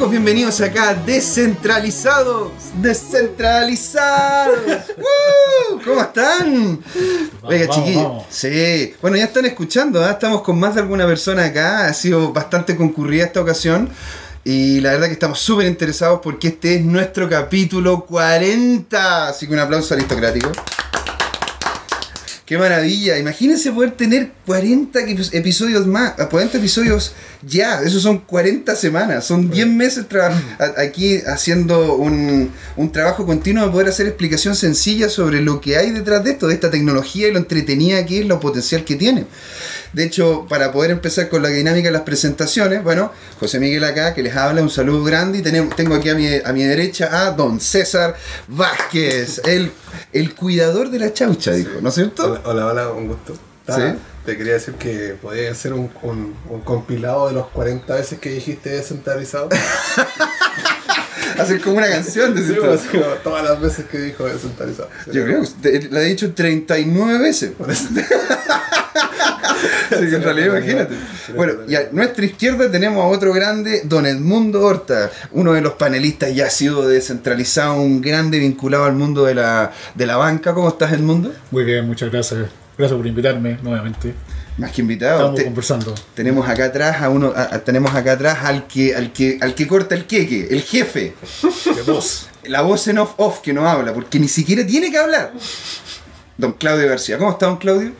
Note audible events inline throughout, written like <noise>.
chicos? Bienvenidos acá, descentralizados, descentralizados. <laughs> ¡Woo! ¿Cómo están? Oiga, chiquillos. Sí, bueno, ya están escuchando, ¿ah? estamos con más de alguna persona acá, ha sido bastante concurrida esta ocasión. Y la verdad que estamos súper interesados porque este es nuestro capítulo 40. Así que un aplauso aristocrático. Qué maravilla. Imagínense poder tener 40 epi- episodios más. 40 episodios ya. Esos son 40 semanas. Son 10 meses aquí haciendo un, un trabajo continuo de poder hacer explicación sencilla sobre lo que hay detrás de esto, de esta tecnología y lo entretenida que es, lo potencial que tiene. De hecho, para poder empezar con la dinámica de las presentaciones, bueno, José Miguel acá, que les habla, un saludo grande. Y tenemos, tengo aquí a mi, a mi derecha a don César Vázquez, el, el cuidador de la chaucha, dijo, ¿no es cierto? Hola, hola, hola, un gusto. Ah, Sí. Te quería decir que podía hacer un, un- un compilado de los 40 veces que dijiste descentralizado. <laughs> Hacer como una canción de Sí, pues, como todas las veces que dijo descentralizado. Yo creo que usted la he dicho 39 veces. Así <laughs> que en realidad imagínate. Bueno, y a nuestra izquierda tenemos a otro grande, don Edmundo Horta, uno de los panelistas ya ha sido descentralizado, un grande vinculado al mundo de la, de la banca. ¿Cómo estás, Edmundo? Muy bien, muchas gracias. Gracias por invitarme nuevamente. Más que invitado. Estamos Te- conversando. tenemos acá atrás a uno, a- a- tenemos acá atrás al que, al que, al que corta el queque, el jefe. Vos. La voz en off off que no habla, porque ni siquiera tiene que hablar. Don Claudio García. ¿Cómo está, don Claudio?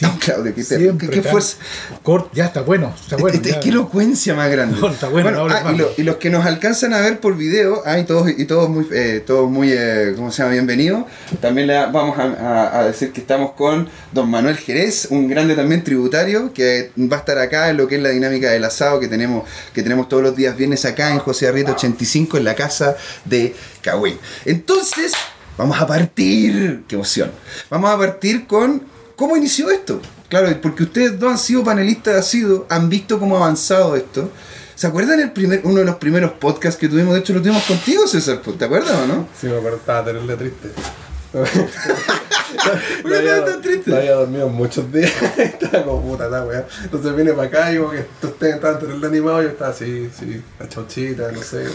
Don Claudio, qué, Siempre qué, fuerza. Cort, ya está bueno, está bueno. Es- es- ya. qué elocuencia más grande. No, está bueno, no hables ah, y, más. lo- y los que nos alcanzan a ver por video, ah, y todos, y todos muy, eh, todos muy eh, ¿cómo se llama? Bienvenidos. También le vamos a, a- a decir que estamos con don Manuel Jerez, un grande también tributario, que va a estar acá en lo que es la dinámica del asado que tenemos, que tenemos todos los días viernes acá en José Arrieta 85 en la casa de Cahué. Entonces, vamos a partir. Qué emoción. Vamos a partir con cómo inició esto. Claro, porque ustedes dos han sido panelistas asiduos, han visto cómo ha avanzado esto. ¿Se acuerdan el primer, uno de los primeros podcasts que tuvimos? De hecho, lo tuvimos contigo, César. ¿Te acuerdas o no? Sí, me acuerdo, estaba terrible triste. ¿Por qué estabas tan triste? No había dormido muchos días. <laughs> estaba como puta la weá. Entonces vine para acá y como que ustedes estaban terrible animados. Yo estaba así, sí, la chauchita, no sé.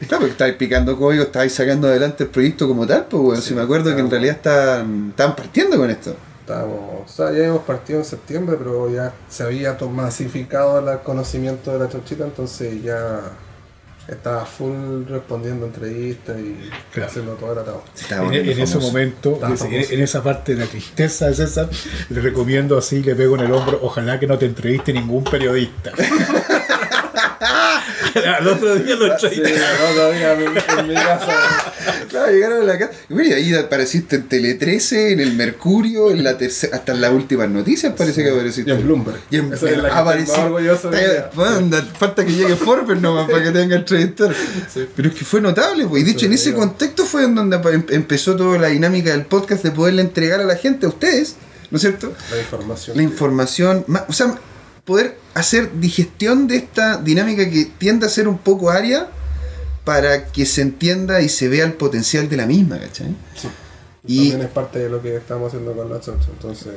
Claro, porque estáis picando código, estáis sacando adelante el proyecto como tal, pues, weón. si me acuerdo que en realidad estaban, estaban partiendo con esto. Estábamos, o sea, ya habíamos partido en septiembre, pero ya se había masificado el conocimiento de la chauchita, entonces ya estaba full respondiendo entrevistas y Claro. haciendo todo el atado. En, ese momento, en, en esa parte de la tristeza de César, le recomiendo así, le pego en el hombro, ojalá que no te entreviste ningún periodista. <laughs> <laughs> Al otro día lo Sí, entrevisté. no, todavía en, en mi casa. Claro, llegaron a la casa. Y mira, ahí apareciste en Tele 13, en el Mercurio, en la tercera, hasta en las últimas noticias parece que apareciste. Y en Bloomberg. Y en Esa es la que apareció- orgulloso de falta que llegue Forbes nomás para que tenga entrevistar. Pero es que fue notable, pues. Y de hecho, en Sí, ese contexto fue en donde em- empezó toda la dinámica del podcast de poderle entregar a la gente, a ustedes, ¿no es cierto? La información. La información, ma- o sea, poder hacer digestión de esta dinámica que tiende a ser un poco área para que se entienda y se vea el potencial de la misma, ¿cachai? Sí. Y- También es parte de lo que estamos haciendo con la chaucha. Entonces,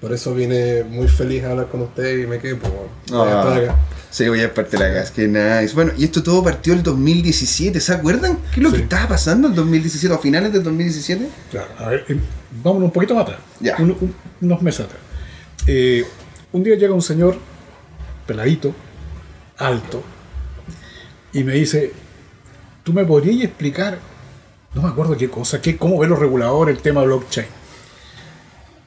por eso vine muy feliz a hablar con ustedes y me quedé, estoy acá. Sí, voy a parte de la casa, que nice. Bueno, y esto todo partió el 2017, ¿se acuerdan? ¿Qué es lo que estaba pasando en 2017, a finales del 2017? Claro, a ver, eh, vámonos un poquito más atrás. Ya. Un- un- unos meses atrás. Eh, un día llega un señor peladito, alto, y me dice, ¿tú me podrías explicar, no me acuerdo qué cosa, qué, cómo ven los reguladores el tema blockchain?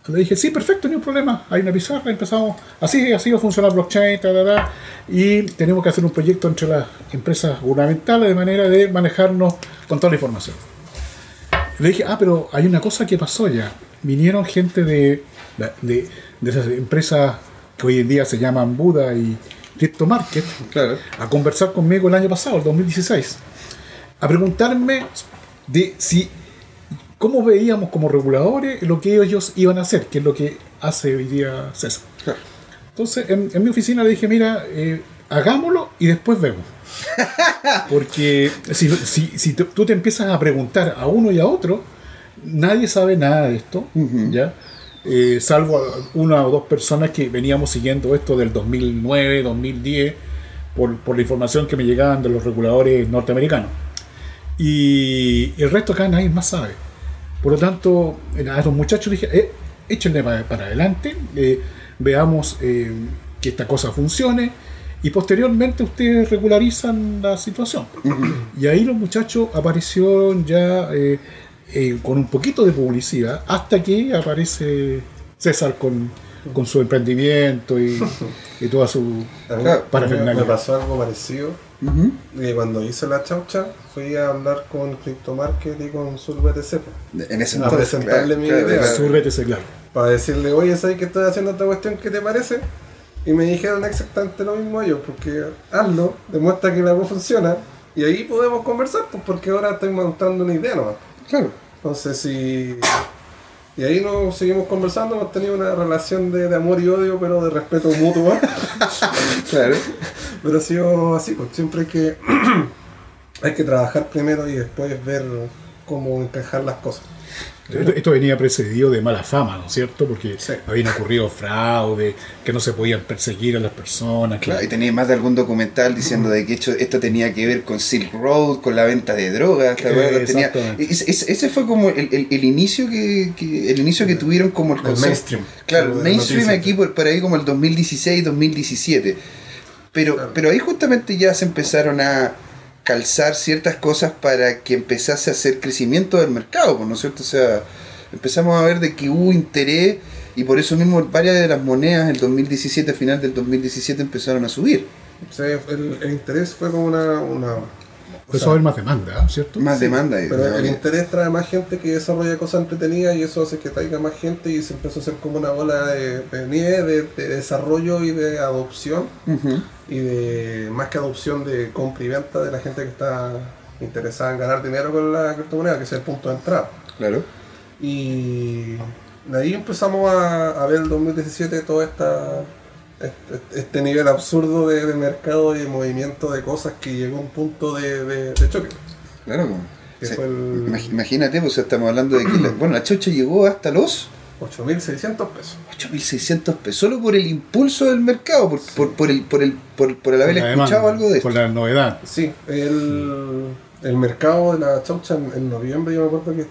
Le dije, sí, perfecto, ni un problema. Hay una pizarra, empezamos, así, así va a funcionar blockchain, ta, ta, ta, y tenemos que hacer un proyecto entre las empresas gubernamentales de manera de manejarnos con toda la información. Le dije, ah, pero hay una cosa que pasó ya. Vinieron gente de, de, de esas empresas que hoy en día se llaman Buda y Crypto Market Claro. a conversar conmigo el año pasado, el 2016, a preguntarme de si cómo veíamos como reguladores lo que ellos iban a hacer, que es lo que hace hoy día César. Claro. Entonces, en, en mi oficina le dije, mira, eh, hagámoslo y después vemos. <laughs> Porque si, si, si tú te empiezas a preguntar a uno y a otro, nadie sabe nada de esto, Ujú. ¿ya? Eh, salvo una o dos personas que veníamos siguiendo esto del 2009, 2010, por, por la información que me llegaban de los reguladores norteamericanos. Y el resto acá nadie más sabe. Por lo tanto, a los muchachos dije, eh, échenle para, para adelante, eh, veamos eh, que esta cosa funcione y posteriormente ustedes regularizan la situación. y ahí los muchachos aparecieron ya eh, eh, con un poquito de publicidad hasta que aparece César con, con su emprendimiento y, <laughs> y toda su parafernalia. me pasó algo parecido. Y cuando hice la chaucha, fui a hablar con CryptoMarket y con SurBTC En ese A entonces, presentarle mi claro, idea. claro. Sur BTC, claro. para decirle, oye, ¿sabes que estoy haciendo esta cuestión? ¿Qué te parece? Y me dijeron exactamente lo mismo ellos, porque hazlo, demuestra que la voz funciona y ahí podemos conversar, pues porque ahora estoy montando una idea nomás. Claro. Entonces, si. Y ahí nos seguimos conversando, hemos tenido una relación de, de amor y odio, pero de respeto mutuo. <laughs> Claro. pero ha sido así, pues siempre hay que, <clears throat> hay que trabajar primero y después ver cómo encajar las cosas. Esto, esto venía precedido de mala fama, ¿no es cierto? Porque Sí. habían ocurrido fraude, que no se podían perseguir a las personas. que- Claro, y tenía más de algún documental diciendo de que hecho, esto tenía que ver con Silk Road, con la venta de drogas. ¿te Eh? Tenía- ese, fue como el, el- el inicio que, que- el inicio que tuvieron como el El concepto. mainstream. Claro, mainstream aquí por, por ahí como el 2016, 2017. Pero, Claro. pero ahí justamente ya se empezaron a calzar ciertas cosas para que empezase a hacer crecimiento del mercado, pues, ¿no es cierto? O sea, empezamos a ver de que hubo interés y por eso mismo varias de las monedas el 2017, a final del 2017 empezaron a subir. O sea, el, el interés fue como una. una o Empezó sea, a haber más demanda, ¿cierto? Más demanda. y- Pero ¿no? el interés trae más gente que desarrolla cosas entretenidas y eso hace que traiga más gente y se empezó a hacer como una bola de, de nieve de, de desarrollo y de adopción y de más que adopción de compra y venta de la gente que está interesada en ganar dinero con la criptomoneda, que es el punto de entrada. Claro. Y de ahí empezamos a, a ver el 2017 todo esta, este, este nivel absurdo de, de mercado y de movimiento de cosas que llegó a un punto de, de, de choque. Claro. o sea, fue el- imag- Imagínate, pues estamos hablando de que la, bueno, la chocha llegó hasta los 8.600 pesos. 8.600 pesos, solo por el impulso del mercado, por, por, por el, por, el, por, por el haber escuchado demanda, algo de esto. Por la novedad. Sí, el, el mercado de la chaucha en, en noviembre, yo me acuerdo que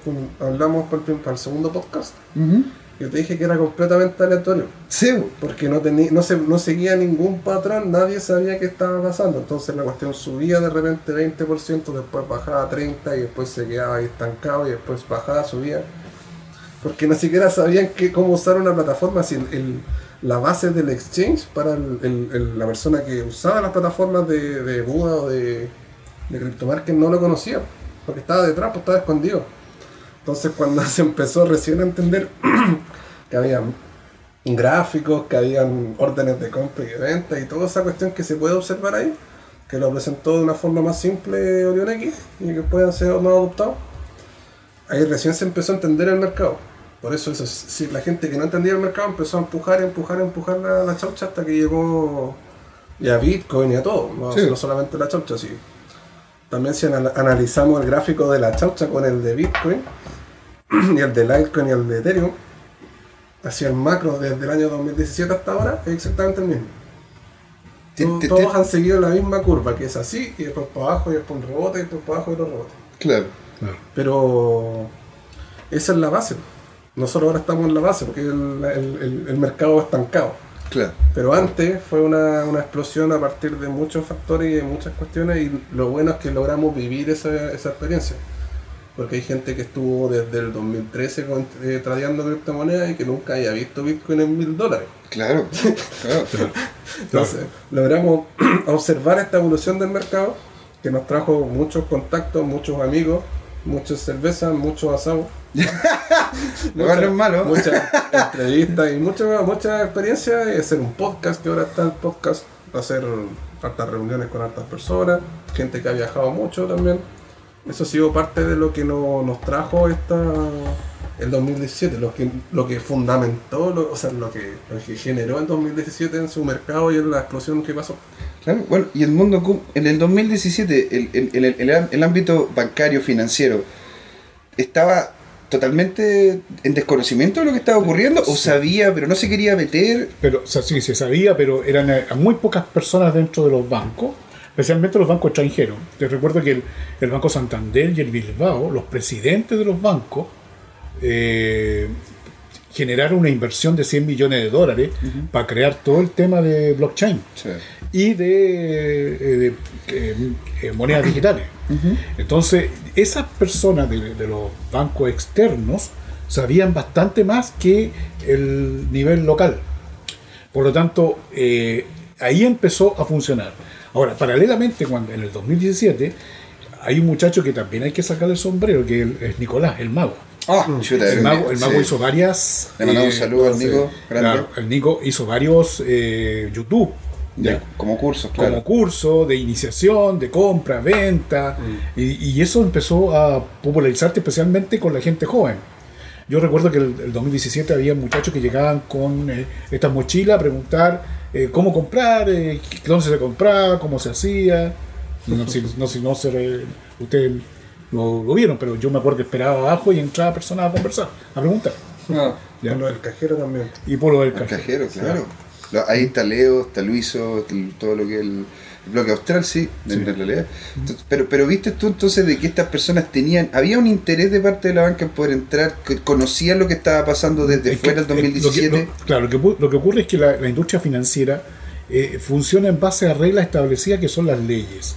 hablamos para el, prim- para el segundo podcast. Ujú. Yo te dije que era completamente aleatorio, Sí, porque no, tenía, no, se, no seguía ningún patrón, nadie sabía qué estaba pasando. Entonces la cuestión subía de repente 20%, después bajaba a 30% y después se quedaba ahí estancado y después bajaba, subía. Porque ni siquiera sabían que, cómo usar una plataforma sin el, la base del exchange para el- la persona que usaba las plataformas de, de Buda o de, de CryptoMarket no lo conocía, porque estaba detrás, pues estaba escondido. Entonces cuando <laughs> se empezó recién a entender <clears throat> que había gráficos, que habían órdenes de compra y de venta y toda esa cuestión que se puede observar ahí, que lo presentó de una forma más simple Orion X y que puedan ser más adoptados, ahí recién se empezó a entender el mercado. Por eso, eso si la gente que no entendía el mercado empezó a empujar, empujar, empujar la, la chaucha hasta que llegó y a Bitcoin y a todo, no, Sí. no solamente la chaucha, sí. También si anal- analizamos el gráfico de la chaucha con el de Bitcoin <clears throat> y el de Litecoin y el de Ethereum, hacia el macro desde el año 2017 hasta ahora, es exactamente el mismo. Te- Todo- te- todos te- han seguido la misma curva, que es así, y después para abajo, y después un rebote, y después para abajo y otro rebote. Claro. Claro. Pero esa es la base. Nosotros ahora estamos en la base, porque el, el- el- el mercado es estancado. Claro. Pero antes fue una, una explosión a partir de muchos factores y de muchas cuestiones y lo bueno es que logramos vivir esa, esa experiencia. Porque hay gente que estuvo desde el 2013 con, eh, tradeando criptomonedas y que nunca haya visto Bitcoin en mil dólares. Claro. <laughs> claro. Entonces, logramos <clears throat> observar esta evolución del mercado que nos trajo muchos contactos, muchos amigos, muchas cervezas, muchos asados. <laughs> Es malo. Muchas <laughs> entrevistas y mucha, mucha experiencia y hacer un podcast, que ahora está el podcast, hacer hartas reuniones con hartas personas, gente que ha viajado mucho también. Eso ha sido parte de lo que no- nos trajo esta el 2017, lo que, lo que fundamentó, lo- o sea, lo que, lo que generó el 2017 en su mercado y en la explosión que pasó. Claro, bueno, y el mundo, en el 2017, el, el, el, el- el ámbito bancario financiero estaba totalmente en desconocimiento de lo que estaba ocurriendo, o sabía, pero no se quería meter. Pero, o sea, sí, se sabía, pero eran eh, muy pocas personas dentro de los bancos especialmente los bancos extranjeros. Te recuerdo que el, el Banco Santander y el Bilbao, los presidentes de los bancos, eh, generaron una inversión de 100 millones de dólares para crear todo el tema de blockchain Sí. y de, eh, de, eh, monedas digitales. Entonces, esas personas de, de los bancos externos sabían bastante más que el nivel local. Por lo tanto, eh, ahí empezó a funcionar. Ahora, paralelamente, cuando en el 2017, hay un muchacho que también hay que sacarle el sombrero, que es Nicolás, el mago. Ah, chuta, El mago, el mago sí. hizo varias... Le mandamos eh, un saludo al. Nico, grande. Claro, el Nico hizo varios eh, YouTube. Ya, como cursos, como claro. curso de iniciación, de compra, venta, Mm. y, y eso empezó a popularizarse especialmente con la gente joven. Yo recuerdo que el, el 2017 había muchachos que llegaban con eh, esta mochila a preguntar eh, cómo comprar, eh, qué- dónde se compraba, cómo se hacía. No sé no, si no se re- ustedes lo, lo vieron, pero yo me acuerdo que esperaba abajo y entraba personas a conversar, a preguntar. Ah, ¿ya? Con lo del cajero también. Y por lo del el cajero. cajero, claro. Ahí está Leo, está Luiso, todo lo que es el, el bloque austral, sí, en realidad. Entonces, pero, pero viste tú entonces de que estas personas tenían, había un interés de parte de la banca en poder entrar, que conocían lo que estaba pasando desde Es fuera del eh, lo que- 2017. lo- claro, lo que, lo que ocurre es que la, la industria financiera eh, funciona en base a reglas establecidas que son las leyes.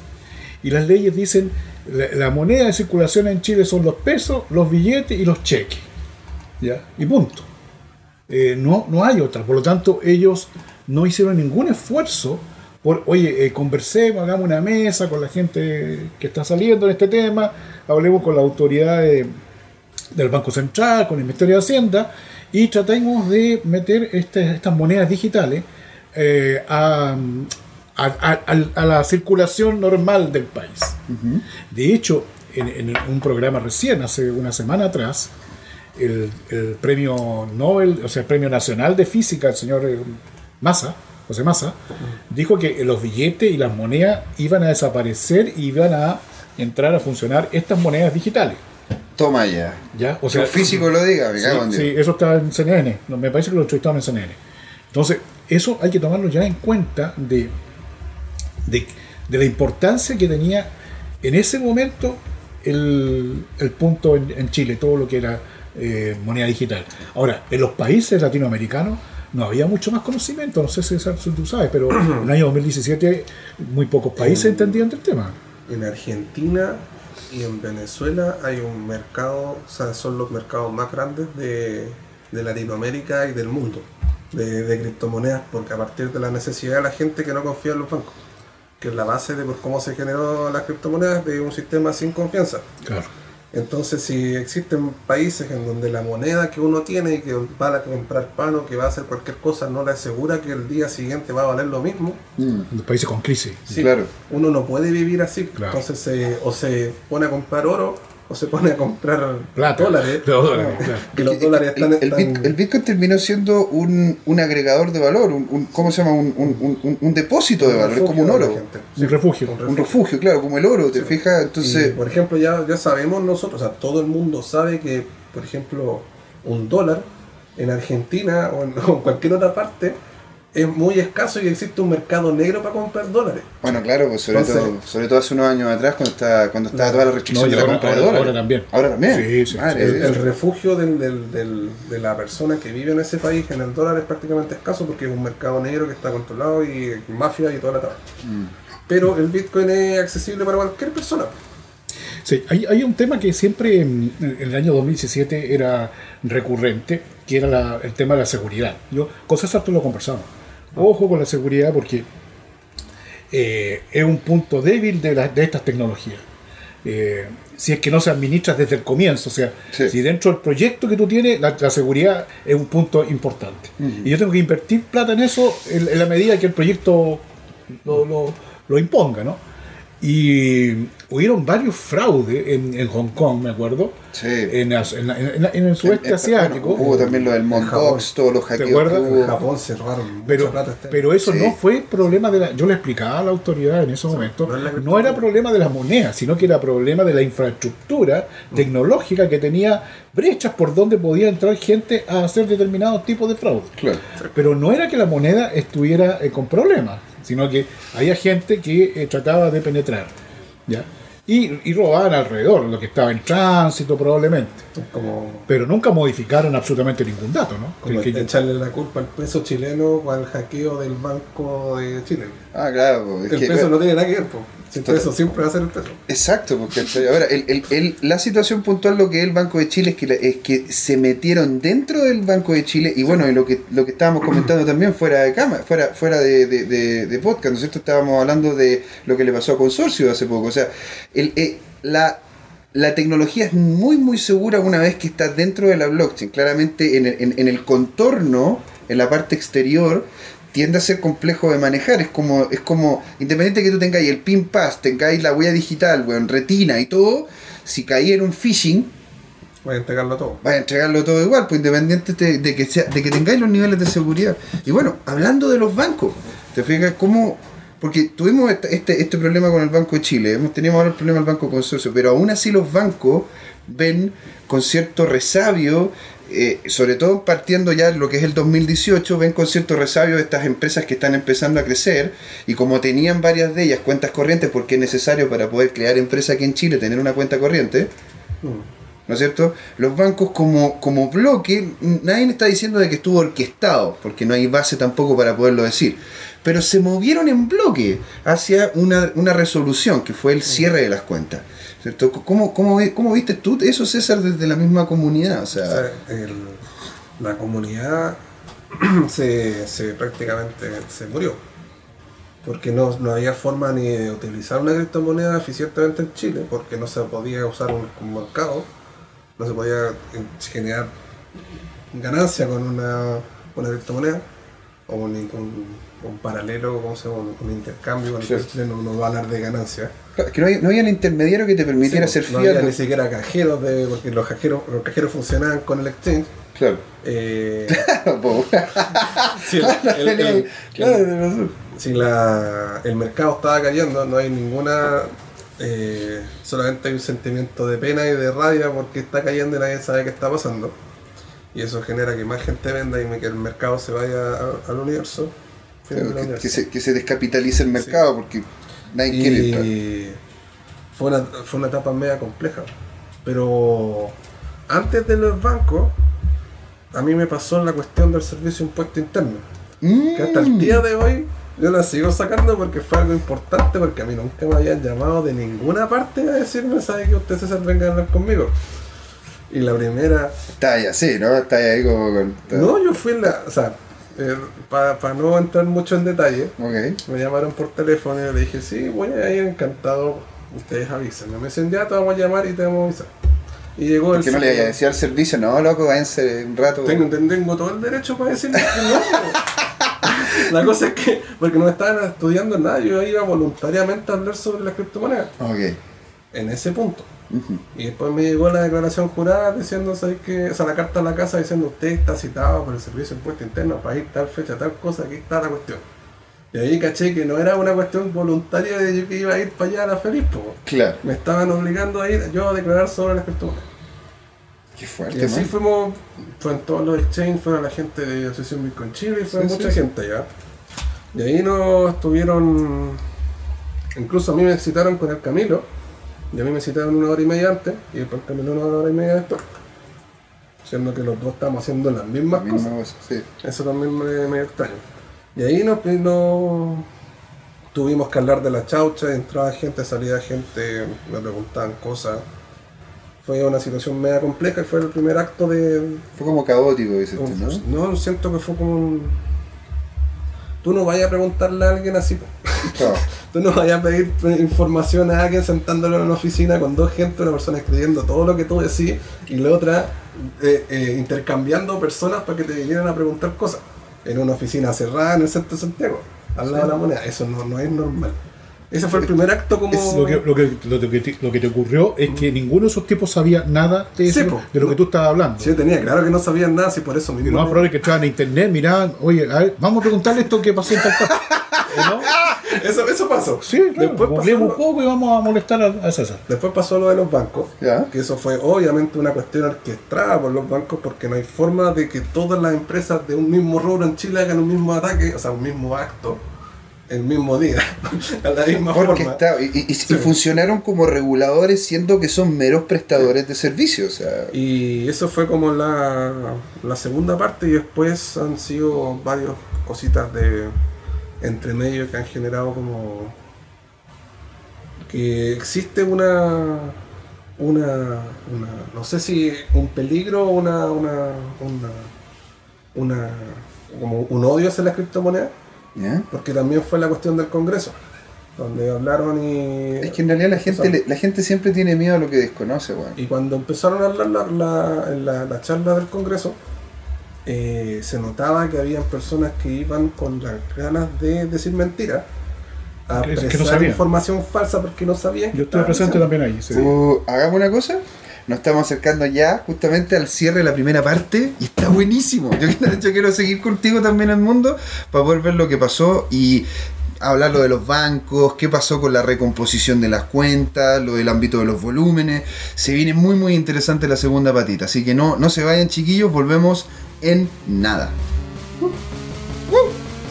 Y las leyes dicen, la, la moneda de circulación en Chile son los pesos, los billetes y los cheques. ¿ya? Y punto. Eh, no, no hay otra. Por lo tanto, ellos no hicieron ningún esfuerzo por, oye, eh, conversemos, hagamos una mesa con la gente que está saliendo en este tema, hablemos con la autoridad de- del Banco Central, con el Ministerio de Hacienda, y tratemos de meter este- estas monedas digitales eh, a, a- a- a- a la circulación normal del país. De hecho, en, en un programa recién, hace una semana atrás, el, el premio Nobel, o sea, el premio nacional de física, el señor eh, Massa, José Massa, dijo que los billetes y las monedas iban a desaparecer y iban a entrar a funcionar estas monedas digitales. Toma ya. ¿ya? O Que un físico lo diga, me Sí, cago en sí, eso está en CNN. Me parece que lo entrevistaron en CNN. Entonces, eso hay que tomarlo ya en cuenta de, de, de la importancia que tenía en ese momento el, el punto en, en Chile, todo lo que era eh, moneda digital. Ahora, en los países latinoamericanos no había mucho más conocimiento, no sé si, tú sabes, pero <clears throat> en el año 2017 muy pocos países entendían del tema. En Argentina y en Venezuela hay un mercado, o sea, son los mercados más grandes de, de Latinoamérica y del mundo de, de criptomonedas, porque a partir de la necesidad de la gente que no confía en los bancos, que es la base de por cómo se generó las criptomonedas de un sistema sin confianza. Claro. Entonces, si existen países en donde la moneda que uno tiene y que va a comprar pan o que va a hacer cualquier cosa no le asegura que el día siguiente va a valer lo mismo, Mm, Los países con crisis. Sí, Claro. Uno no puede vivir así. Claro. Entonces se, o se pone a comprar oro o se pone a comprar Plata. dólares. Dólares, claro. Que los dólares el, están... el están- Bit- el Bitcoin terminó siendo un, un agregador de valor, un, un- ¿cómo se llama? Un, un- un- un depósito de valor, es como un oro. Un refugio. un Un refugio, claro, como el oro, ¿te fijas? Y, Entonces, por ejemplo, ya, ya sabemos nosotros, o sea, todo el mundo sabe que, por ejemplo, un dólar en Argentina o en, <laughs> o en cualquier otra parte es muy escaso y existe un mercado negro para comprar dólares. bueno, claro, pues sobre, Entonces- todo, sobre todo hace unos años atrás, cuando estaba, cuando estaba toda la restricción No, de la ahora- compra de dólares. ahora también. Ahora también. Sí, sí, Madre sí. de El, refugio del- del- del- de la persona que vive en ese país en el dólar es prácticamente escaso porque es un mercado negro que está controlado y mafia y toda la tabla. Pero el Bitcoin es accesible para cualquier persona. Sí, hay, hay un tema que siempre en, en el año 2017 era recurrente, que era la- el tema de la seguridad. Yo, con César tú lo conversamos. Ojo con la seguridad porque eh, es un punto débil de, la- de estas tecnologías. Eh, si es que no se administra desde el comienzo, o sea, Sí. si dentro del proyecto que tú tienes, la, la seguridad es un punto importante. Y yo tengo que invertir plata en eso en, en la medida que el proyecto lo, lo- lo imponga, ¿no? Y hubieron varios fraudes en, en Hong Kong, me acuerdo, Sí. en, en la- en el sudeste Eh, eh, asiático. bueno, hubo también lo del Monbox, todos los hackeos que acuerdas? hubo. En Japón cerraron mucha Pero, plata este pero eso Sí. no fue problema de la. Yo le explicaba a la autoridad en ese momento. no era problema de las monedas, sino que era problema de la infraestructura tecnológica que tenía brechas por donde podía entrar gente a hacer determinados tipos de fraude. Claro. Pero no era que la moneda estuviera eh, con problemas, sino que había gente que eh, trataba de penetrar. ¿ya? y, y, robaban alrededor, lo que estaba en tránsito probablemente. Pero nunca modificaron absolutamente ningún dato, ¿no? Como que echarle la culpa al peso chileno o al hackeo del Banco de Chile. Ah, claro. El peso no tiene nada que ver, pues. 100 Total. siempre va a ser el peso. Exacto, porque ahora la situación puntual lo que es el Banco de Chile es que, es que se metieron dentro del Banco de Chile y bueno, lo que lo que estábamos comentando también fuera de cámara, fuera, fuera de, de, de, podcast, ¿no es cierto? Estábamos hablando de lo que le pasó a Consorcio hace poco, o sea, eh, la la tecnología es muy muy segura una vez que está dentro de la blockchain. Claramente en, en el, contorno, en la parte exterior, tiende a ser complejo de manejar. Es como, es como, independiente que tú tengáis el PIN pass, tengáis la huella digital, weón, retina y todo, si caí en un phishing, Voy a entregarlo todo. vas a entregarlo todo igual, pues independiente de, de que sea, de que tengáis los niveles de seguridad. Y bueno, hablando de los bancos, ¿te fijas cómo? Porque tuvimos este, este, este problema con el Banco de Chile, hemos tenido ahora el problema del Banco Consorcio, pero aún así los bancos ven con cierto resabio, eh, sobre todo partiendo ya lo que es el 2018, ven con cierto resabio estas empresas que están empezando a crecer y como tenían varias de ellas cuentas corrientes, porque es necesario para poder crear empresa aquí en Chile tener una cuenta corriente. ¿no es cierto? Los bancos como, como bloque, nadie está diciendo de que estuvo orquestado, porque no hay base tampoco para poderlo decir, pero se movieron en bloque hacia una, una resolución, que fue el cierre de las cuentas. ¿cierto? ¿Cómo, cómo, cómo viste tú eso, César, desde la misma comunidad? O sea, O sea, el- la comunidad <clears throat> se, se prácticamente se murió. Porque no, no había forma ni de utilizar una criptomoneda eficientemente en Chile, porque no se podía usar un, un mercado, no se podía eh, generar ganancia con una, una criptomoneda, o un, un- paralelo, ¿cómo se llama? Un, intercambio, con el Claro. chileno no va a hablar de ganancia. que no había, no había un intermediario que te permitiera Sí, hacer no había fiat. ni siquiera cajeros, de, porque los cajeros, los cajeros funcionaban con el exchange. Claro. Eh, <laughs> Claro, <laughs> <laughs> si el mercado estaba cayendo, no hay ninguna. eh, solamente hay un sentimiento de pena y de rabia porque está cayendo y nadie sabe qué está pasando. Y eso genera que más gente venda y que el mercado se vaya a- al universo. Claro, que, que se, que se descapitalice el mercado porque nadie quiere entrar. Y fue una, fue una etapa media compleja. Pero antes de los bancos, a mí me pasó la cuestión del servicio de impuesto interno. Que hasta el Mm. día de hoy yo la sigo sacando porque fue algo importante, porque a mí nunca me habían llamado de ninguna parte a decirme, ¿sabe que usted César venga a hablar conmigo? Y la primera, Está ahí así, ¿no? Está ahí como con. no, yo fui la, o sea, para no entrar mucho en detalle, me llamaron por teléfono y le dije, sí, voy a ir encantado, ustedes avisen. Me dicen, ya te vamos a llamar y te vamos a avisar. Y llegó el Que no le vaya a decir al servicio, no, loco, váyanse un rato. Tengo, ten- tengo todo el derecho para decirle que no. <laughs> La cosa es que, porque no estaban estudiando nada, yo iba voluntariamente a hablar sobre las criptomonedas, Ok. en ese punto. Y después me llegó la declaración jurada diciendo, ¿sabes qué? O sea, la carta a la casa diciendo, usted está citado por el Servicio de Impuesto Interno para ir tal fecha, tal cosa, aquí está la cuestión. Y ahí caché que no era una cuestión voluntaria de yo que iba a ir para allá a la feliz, po. Claro. me estaban obligando a ir yo a declarar sobre las criptomonedas. Qué fuerte, Y así ¿no? fuimos, fue en todos los exchanges, fueron la gente de Asociación Bitcoin Chile y fue Sí, mucha sí, sí. gente ya. Y ahí nos estuvieron, incluso a mí me citaron con el Camilo, y a mí me citaron una hora y media antes, y después el Camilo una hora y media después. Siendo que los dos estamos haciendo las mismas La cosas. misma cosa, sí. Eso también me, me extraña. Y ahí nos, nos tuvimos que hablar de la chaucha, entraba gente, salía gente, me preguntaban cosas. Fue una situación media compleja y fue el primer acto de, Fue como caótico, dices ¿no? no, siento que fue como un... Tú no vayas a preguntarle a alguien así. Claro. <laughs> Tú no vayas a pedir información a alguien sentándolo en una oficina con dos gente, una persona escribiendo todo lo que tú decís y la otra eh, eh, intercambiando personas para que te vinieran a preguntar cosas. En una oficina cerrada en el centro de Santiago, al lado de la moneda. Eso no, no es normal. Ese fue el primer acto como... Es lo, que, lo, que, lo, que te, lo que te ocurrió es que ninguno de esos tipos sabía nada de, Sí, eso, po. de lo que tú estabas hablando. Sí, tenía claro que no sabían nada, si por eso Y mismo... lo más probable es que entraban a internet, miraban, oye, a ver, vamos a preguntarle esto que pasó en tal parte. ¿O <laughs> no? Eso, eso pasó. Sí, claro, Después pasó un poco y vamos a molestar a, a César. Después pasó lo de los bancos, Ya. que eso fue obviamente una cuestión orquestada por los bancos porque no hay forma de que todas las empresas de un mismo rubro en Chile hagan un mismo ataque, o sea, un mismo acto el mismo día, <laughs> a la misma Porque forma. está, y, y- y funcionaron como reguladores siendo que son meros prestadores de servicios. O sea, Y eso fue como la, la segunda parte y después han sido varias cositas de entre medio que han generado como que existe una una, una no sé si un peligro o una una una una como un odio hacia las criptomonedas ¿ya? porque también fue la cuestión del Congreso donde hablaron y Es que en realidad la gente, le- la gente siempre tiene miedo a lo que desconoce, weón. Y cuando empezaron a hablar la, la, en la, la charla del Congreso, eh, se notaba que habían personas que iban con las ganas de decir mentiras, a Que- que no prestar sabían. información falsa porque no sabían. Yo estuve presente diciendo. también ahí. sí. Uh, hagamos una cosa. Nos estamos acercando ya justamente al cierre de la primera parte y está buenísimo. Yo, quiero- yo quiero seguir contigo también al mundo para poder ver lo que pasó y hablar lo de los bancos, qué pasó con la recomposición de las cuentas, lo del ámbito de los volúmenes. Se viene muy muy interesante la segunda patita, así que no, no se vayan chiquillos, volvemos en nada.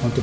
¿Cuánto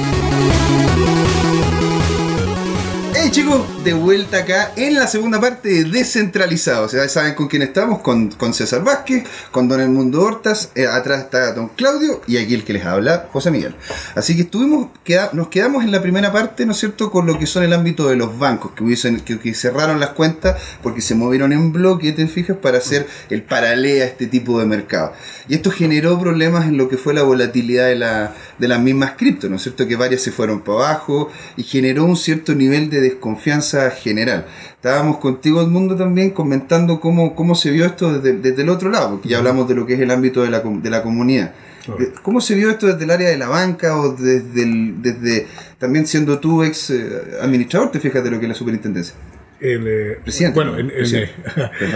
Chicos, de vuelta acá en la segunda parte de Descentralizados. Ya saben con quién estamos, con, con César Vázquez, con Don Elmundo Hortas, eh, atrás está Don Claudio y aquí el que les habla, José Miguel. Así que estuvimos, queda- nos quedamos en la primera parte, ¿no es cierto?, con lo que son el ámbito de los bancos, que, hubiesen, que, que cerraron las cuentas porque se movieron en bloque, ¿te fijas?, para hacer el paralelo a este tipo de mercado. Y esto generó problemas en lo que fue la volatilidad de, la, de las mismas cripto, ¿no es cierto?, que varias se fueron para abajo y generó un cierto nivel de desconfianza general. Estábamos contigo, mundo también comentando cómo, cómo se vio esto desde, desde el otro lado, porque ya hablamos de lo que es el ámbito de la, de la comunidad. Claro. Eh, ¿Cómo se vio esto desde el área de la banca o desde, el- desde también siendo tú ex eh, administrador, te fijas de lo que es la superintendencia? El, eh, Presidente. Bueno, ¿no? en- en- Presidente.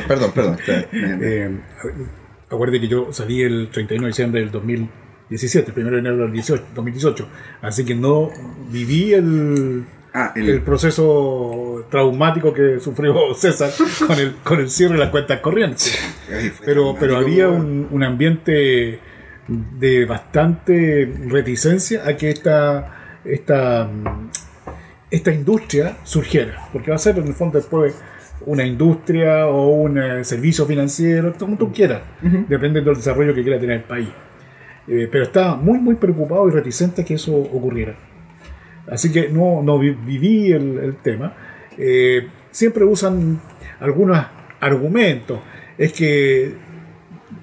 Perdón, perdón. está- <laughs> Eh, acuérdate que yo salí el 31 de diciembre del 2017, primero de enero del 18, 2018, así que no viví el, Ah, el, el, traumático traumático que sufrió <laughs> César con el, con el cierre de las cuentas corrientes. Pero, pero había un, un ambiente de bastante reticencia a que esta, esta, esta industria surgiera, porque va a ser en el fondo después una industria o un eh, servicio financiero, como tú quieras, dependiendo del desarrollo que quiera tener el país. Eh, pero estaba muy, muy preocupado y reticente a que eso ocurriera. Así que no, no vi- viví el, el tema. Eh, siempre usan algunos argumentos. Es que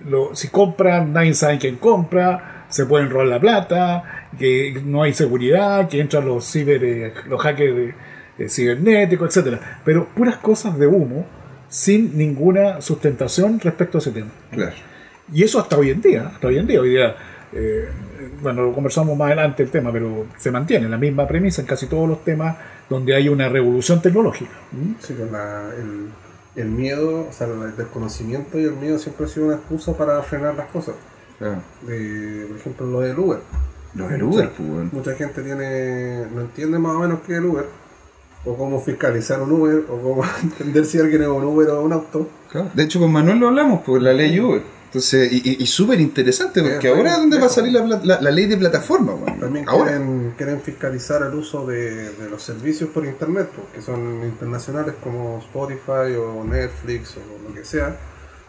lo- si compran, nadie sabe quién compra, se pueden robar la plata, que no hay seguridad, que entran los ciber, eh, los hackers cibernéticos, etcétera. Pero puras cosas de humo, sin ninguna sustentación respecto a ese tema. Claro. Y eso hasta hoy en día, hasta hoy en día, hoy día, eh, bueno, lo conversamos más adelante el tema, pero se mantiene la misma premisa en casi todos los temas donde hay una revolución tecnológica. ¿Mm? Sí, con la- el, el miedo, o sea, el desconocimiento y el miedo siempre ha sido una excusa para frenar las cosas. claro. Por ejemplo, lo del Uber. Los del Uber, pues. Mucha gente tiene no entiende más o menos qué es el Uber, o cómo fiscalizar un Uber, o cómo <laughs> entender si alguien es un Uber o un auto. Claro. De hecho, con Manuel lo hablamos por la ley Uber. Entonces, y, y- súper interesante, porque ahora ¿dónde va a salir la, la- la ley de plataforma? También ahora. quieren, quieren fiscalizar el uso de, de los servicios por internet, pues, que son internacionales como Spotify o Netflix o lo que sea.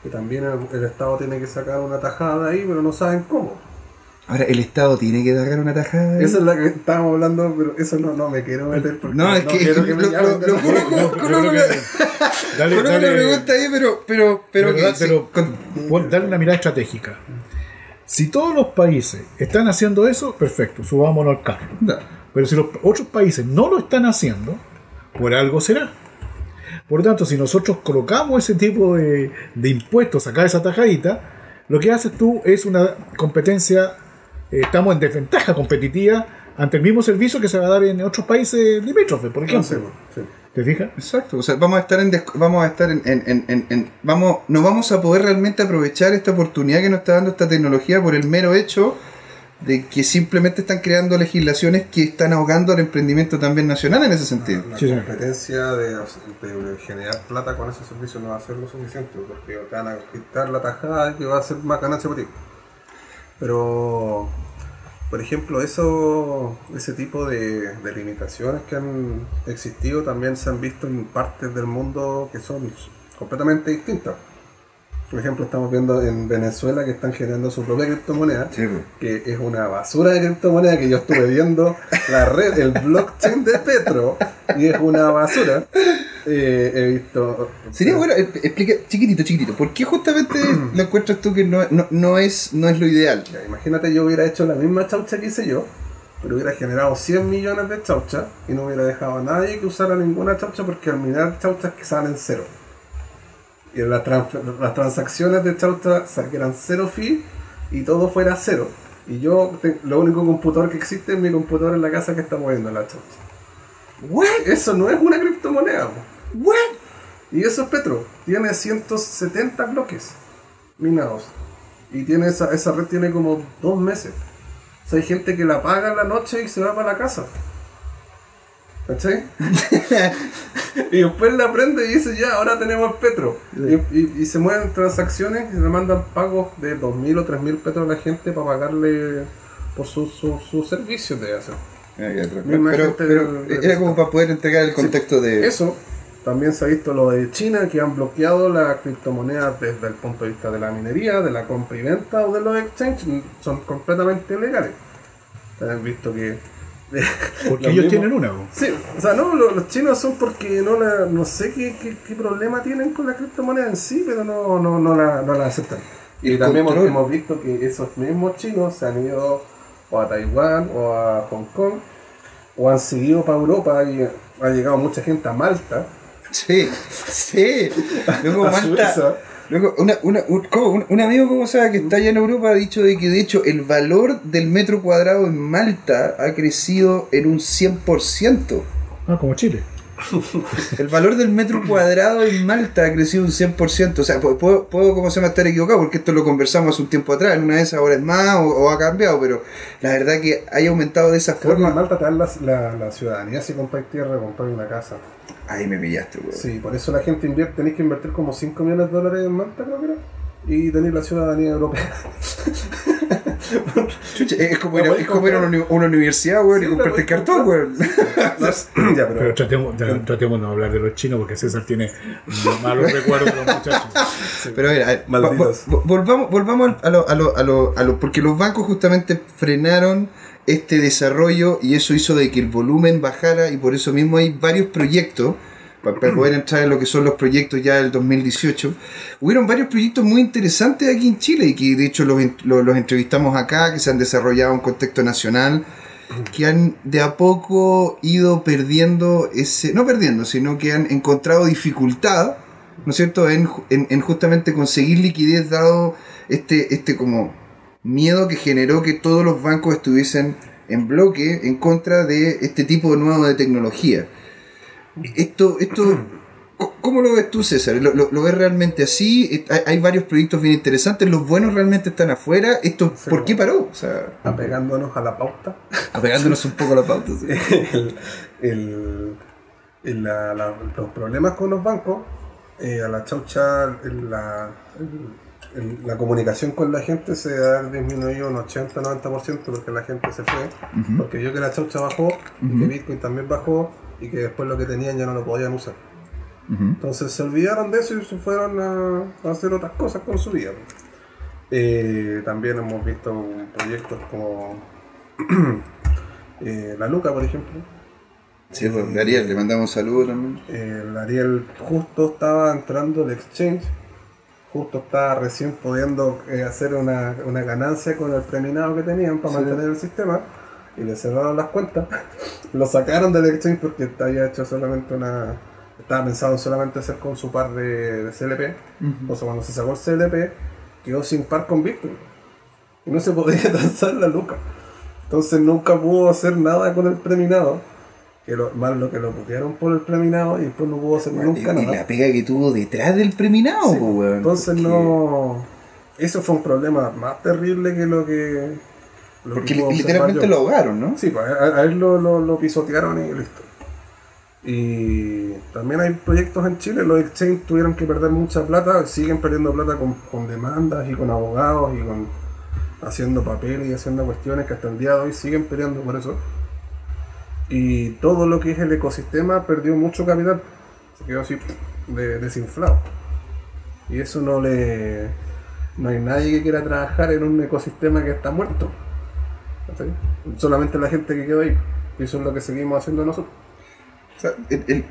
Y también el, el Estado tiene que sacar una tajada ahí, pero no saben cómo. Ahora, el Estado tiene que dar una tajada. Esa es la que estábamos hablando, pero eso no, no me quiero meter porque No, es que quiero <laughs> lo, me lo, llamen lo- que- <laughs> la dale- pregunta ahí, pero, pero, pero, que- pero darle una mirada estratégica. Si todos los países están haciendo eso, perfecto, subámonos al carro. no. Pero si los otros países no lo están haciendo, por algo será. Por lo tanto, si nosotros colocamos ese tipo de, de impuestos, sacar esa tajadita, lo que haces tú es una competencia, estamos en desventaja competitiva ante el mismo servicio que se va a dar en otros países limítrofes, por ejemplo. Sí, sí. ¿Te fijas? Exacto, o sea, vamos a estar en vamos a estar en, en- en- en- en- vamos no vamos a poder realmente aprovechar esta oportunidad que nos está dando esta tecnología por el mero hecho de que simplemente están creando legislaciones que están ahogando el emprendimiento también nacional en ese sentido. La Sí, señor. competencia de, de generar plata con ese servicio no va a ser lo suficiente porque te van a quitar la tajada que va a ser más ganancia para ti. Pero, por ejemplo, eso, ese tipo de, de limitaciones que han existido también se han visto en partes del mundo que son completamente distintas. Por ejemplo, estamos viendo en Venezuela que están generando su propia criptomoneda Sí, que es una basura de criptomoneda que yo estuve viendo la red, el blockchain de Petro, y es una basura. Eh, he visto. Sería bueno, eh, explica, chiquitito, chiquitito, ¿por qué justamente <clears throat> lo encuentras tú que no, no, no es, no es lo ideal? Ya, imagínate, yo hubiera hecho la misma chaucha que hice yo, pero hubiera generado 100 millones de chauchas y no hubiera dejado a nadie que usara ninguna chaucha porque al mirar chauchas que salen cero. Y en las, trans- las transacciones de chaucha eran cero fee y todo fuera cero. Y yo, lo único computador que existe es mi computador en la casa que está moviendo la chaucha. ¿What? Eso no es una criptomoneda. po. ¿What? Y eso es Petro. Tiene 170 bloques minados. Y tiene esa, esa red tiene como dos meses. O sea, hay gente que la paga en la noche y se va para la casa. ¿Cachai? <laughs> y después la prende y dice, ya, ahora tenemos Petro. Y, y- y se mueven transacciones y le mandan pagos de 2.000 o 3.000 petros a la gente para pagarle por sus su, su servicios de eso. Misma Pero, era como para poder entregar el contexto de... Eso también se ha visto lo de China, que han bloqueado las criptomonedas desde el punto de vista de la minería, de la compra y venta o de los exchanges. Son completamente ilegales. Han visto que. <laughs> Porque lo ellos tienen una. po. Sí, o sea, no, lo- los, chinos son porque no la, no sé qué, qué, qué problema tienen con la criptomoneda en sí, pero no, no, no, la, no la aceptan. Y también hemos, hemos visto que esos mismos chinos se han ido o a Taiwán o a Hong Kong o han seguido para Europa y ha llegado mucha gente a Malta. Sí, sí. Luego <laughs> Malta... Luego, una, una, un, ¿cómo? Un- un amigo, como sabe, que está allá en Europa, ha dicho de que de hecho el valor del metro cuadrado en Malta ha crecido en un 100%. Ah, como Chile. <laughs> El valor del metro cuadrado en Malta ha crecido un 100%. O sea, pu- puedo, puedo ¿cómo se llama, estar equivocado, porque esto lo conversamos hace un tiempo atrás. En una vez ahora es más o, o ha cambiado, pero la verdad que haya aumentado de esa Creo que en forma. Malta te dan la, la, la ciudadanía si compras tierra, compras una casa. Ahí me pillaste, weón. Sí, por eso la gente invierte, tenéis que invertir como 5 millones de dólares en Malta, creo que era. Y tenéis la ciudadanía europea. <laughs> Chucha, es como ir, es como ir a una, uni- una universidad, weón, Sí, y comprarte cartón, weón. <clears throat> ya, Pero pero. tratemos, tra- tratemos de no hablar de los chinos porque César tiene malos recuerdos de los muchachos. Pero a ver, a ver, Malditos. vo- vo- volvamos, volvamos a lo, a lo, a lo, a lo- porque los bancos justamente frenaron este desarrollo y eso hizo de que el volumen bajara y por eso mismo hay varios proyectos, pa- para, poder entrar en lo que son los proyectos ya del 2018, hubieron varios proyectos muy interesantes aquí en Chile y que de hecho los, los, los entrevistamos acá, que se han desarrollado en contexto nacional que han de a poco ido perdiendo ese, no perdiendo, sino que han encontrado dificultad, ¿no es cierto?, en, en, en justamente conseguir liquidez dado este, este como miedo que generó que todos los bancos estuviesen en bloque en contra de este tipo nuevo de tecnología. Esto, esto, <clears throat> ¿cómo lo ves tú, César? ¿Lo, lo- lo ves realmente así? Hay, hay varios proyectos bien interesantes, los buenos realmente están afuera. ¿Esto Sí, por qué paró? O sea, Apegándonos a la pauta. apegándonos un poco a la pauta. sí. <laughs> el, el- el- la- la- los problemas con los bancos, eh, a la chaucha, la, el- la comunicación con la gente se ha disminuido un 80-90% porque la gente se fue, porque vio que la chaucha bajó, y que Bitcoin también bajó y que después lo que tenían ya no lo podían usar. Entonces se olvidaron de eso y se fueron a, a hacer otras cosas con su vida. Eh, también hemos visto proyectos como <clears throat> eh, La Luca, por ejemplo. Sí, pues, Ariel, le mandamos un saludo también. Eh, el Ariel justo estaba entrando el exchange, justo estaba recién pudiendo eh, hacer una, una ganancia con el preminado que tenían para Sí. mantener el sistema y le cerraron las cuentas. <laughs> Lo sacaron del exchange porque había hecho solamente una. Estaba pensado en solamente hacer con su par de, de CLP. Entonces, cuando se sacó el CLP, quedó sin par con Víctor. Y no se podía <laughs> transar la luca. Entonces nunca pudo hacer nada con el preminado. Que lo, más lo que lo putearon por el preminado y después no pudo hacer nunca y, y nada. la pega que tuvo detrás del preminado, Sí, po, weón. Entonces porque- no. Eso fue un problema más terrible que lo que. lo Porque que literalmente yo. lo ahogaron, ¿no? Sí, pues a, a él lo, lo- lo pisotearon y listo. Y también hay proyectos en Chile, los exchange tuvieron que perder mucha plata, siguen perdiendo plata con, con demandas y con abogados y con haciendo papeles y haciendo cuestiones que hasta el día de hoy siguen peleando por eso. Y todo lo que es el ecosistema perdió mucho capital, se quedó así de- desinflado. Y eso no le. No hay nadie que quiera trabajar en un ecosistema que está muerto. ¿cachai? Solamente la gente que quedó ahí. Y eso es lo que seguimos haciendo nosotros. O sea, el- el-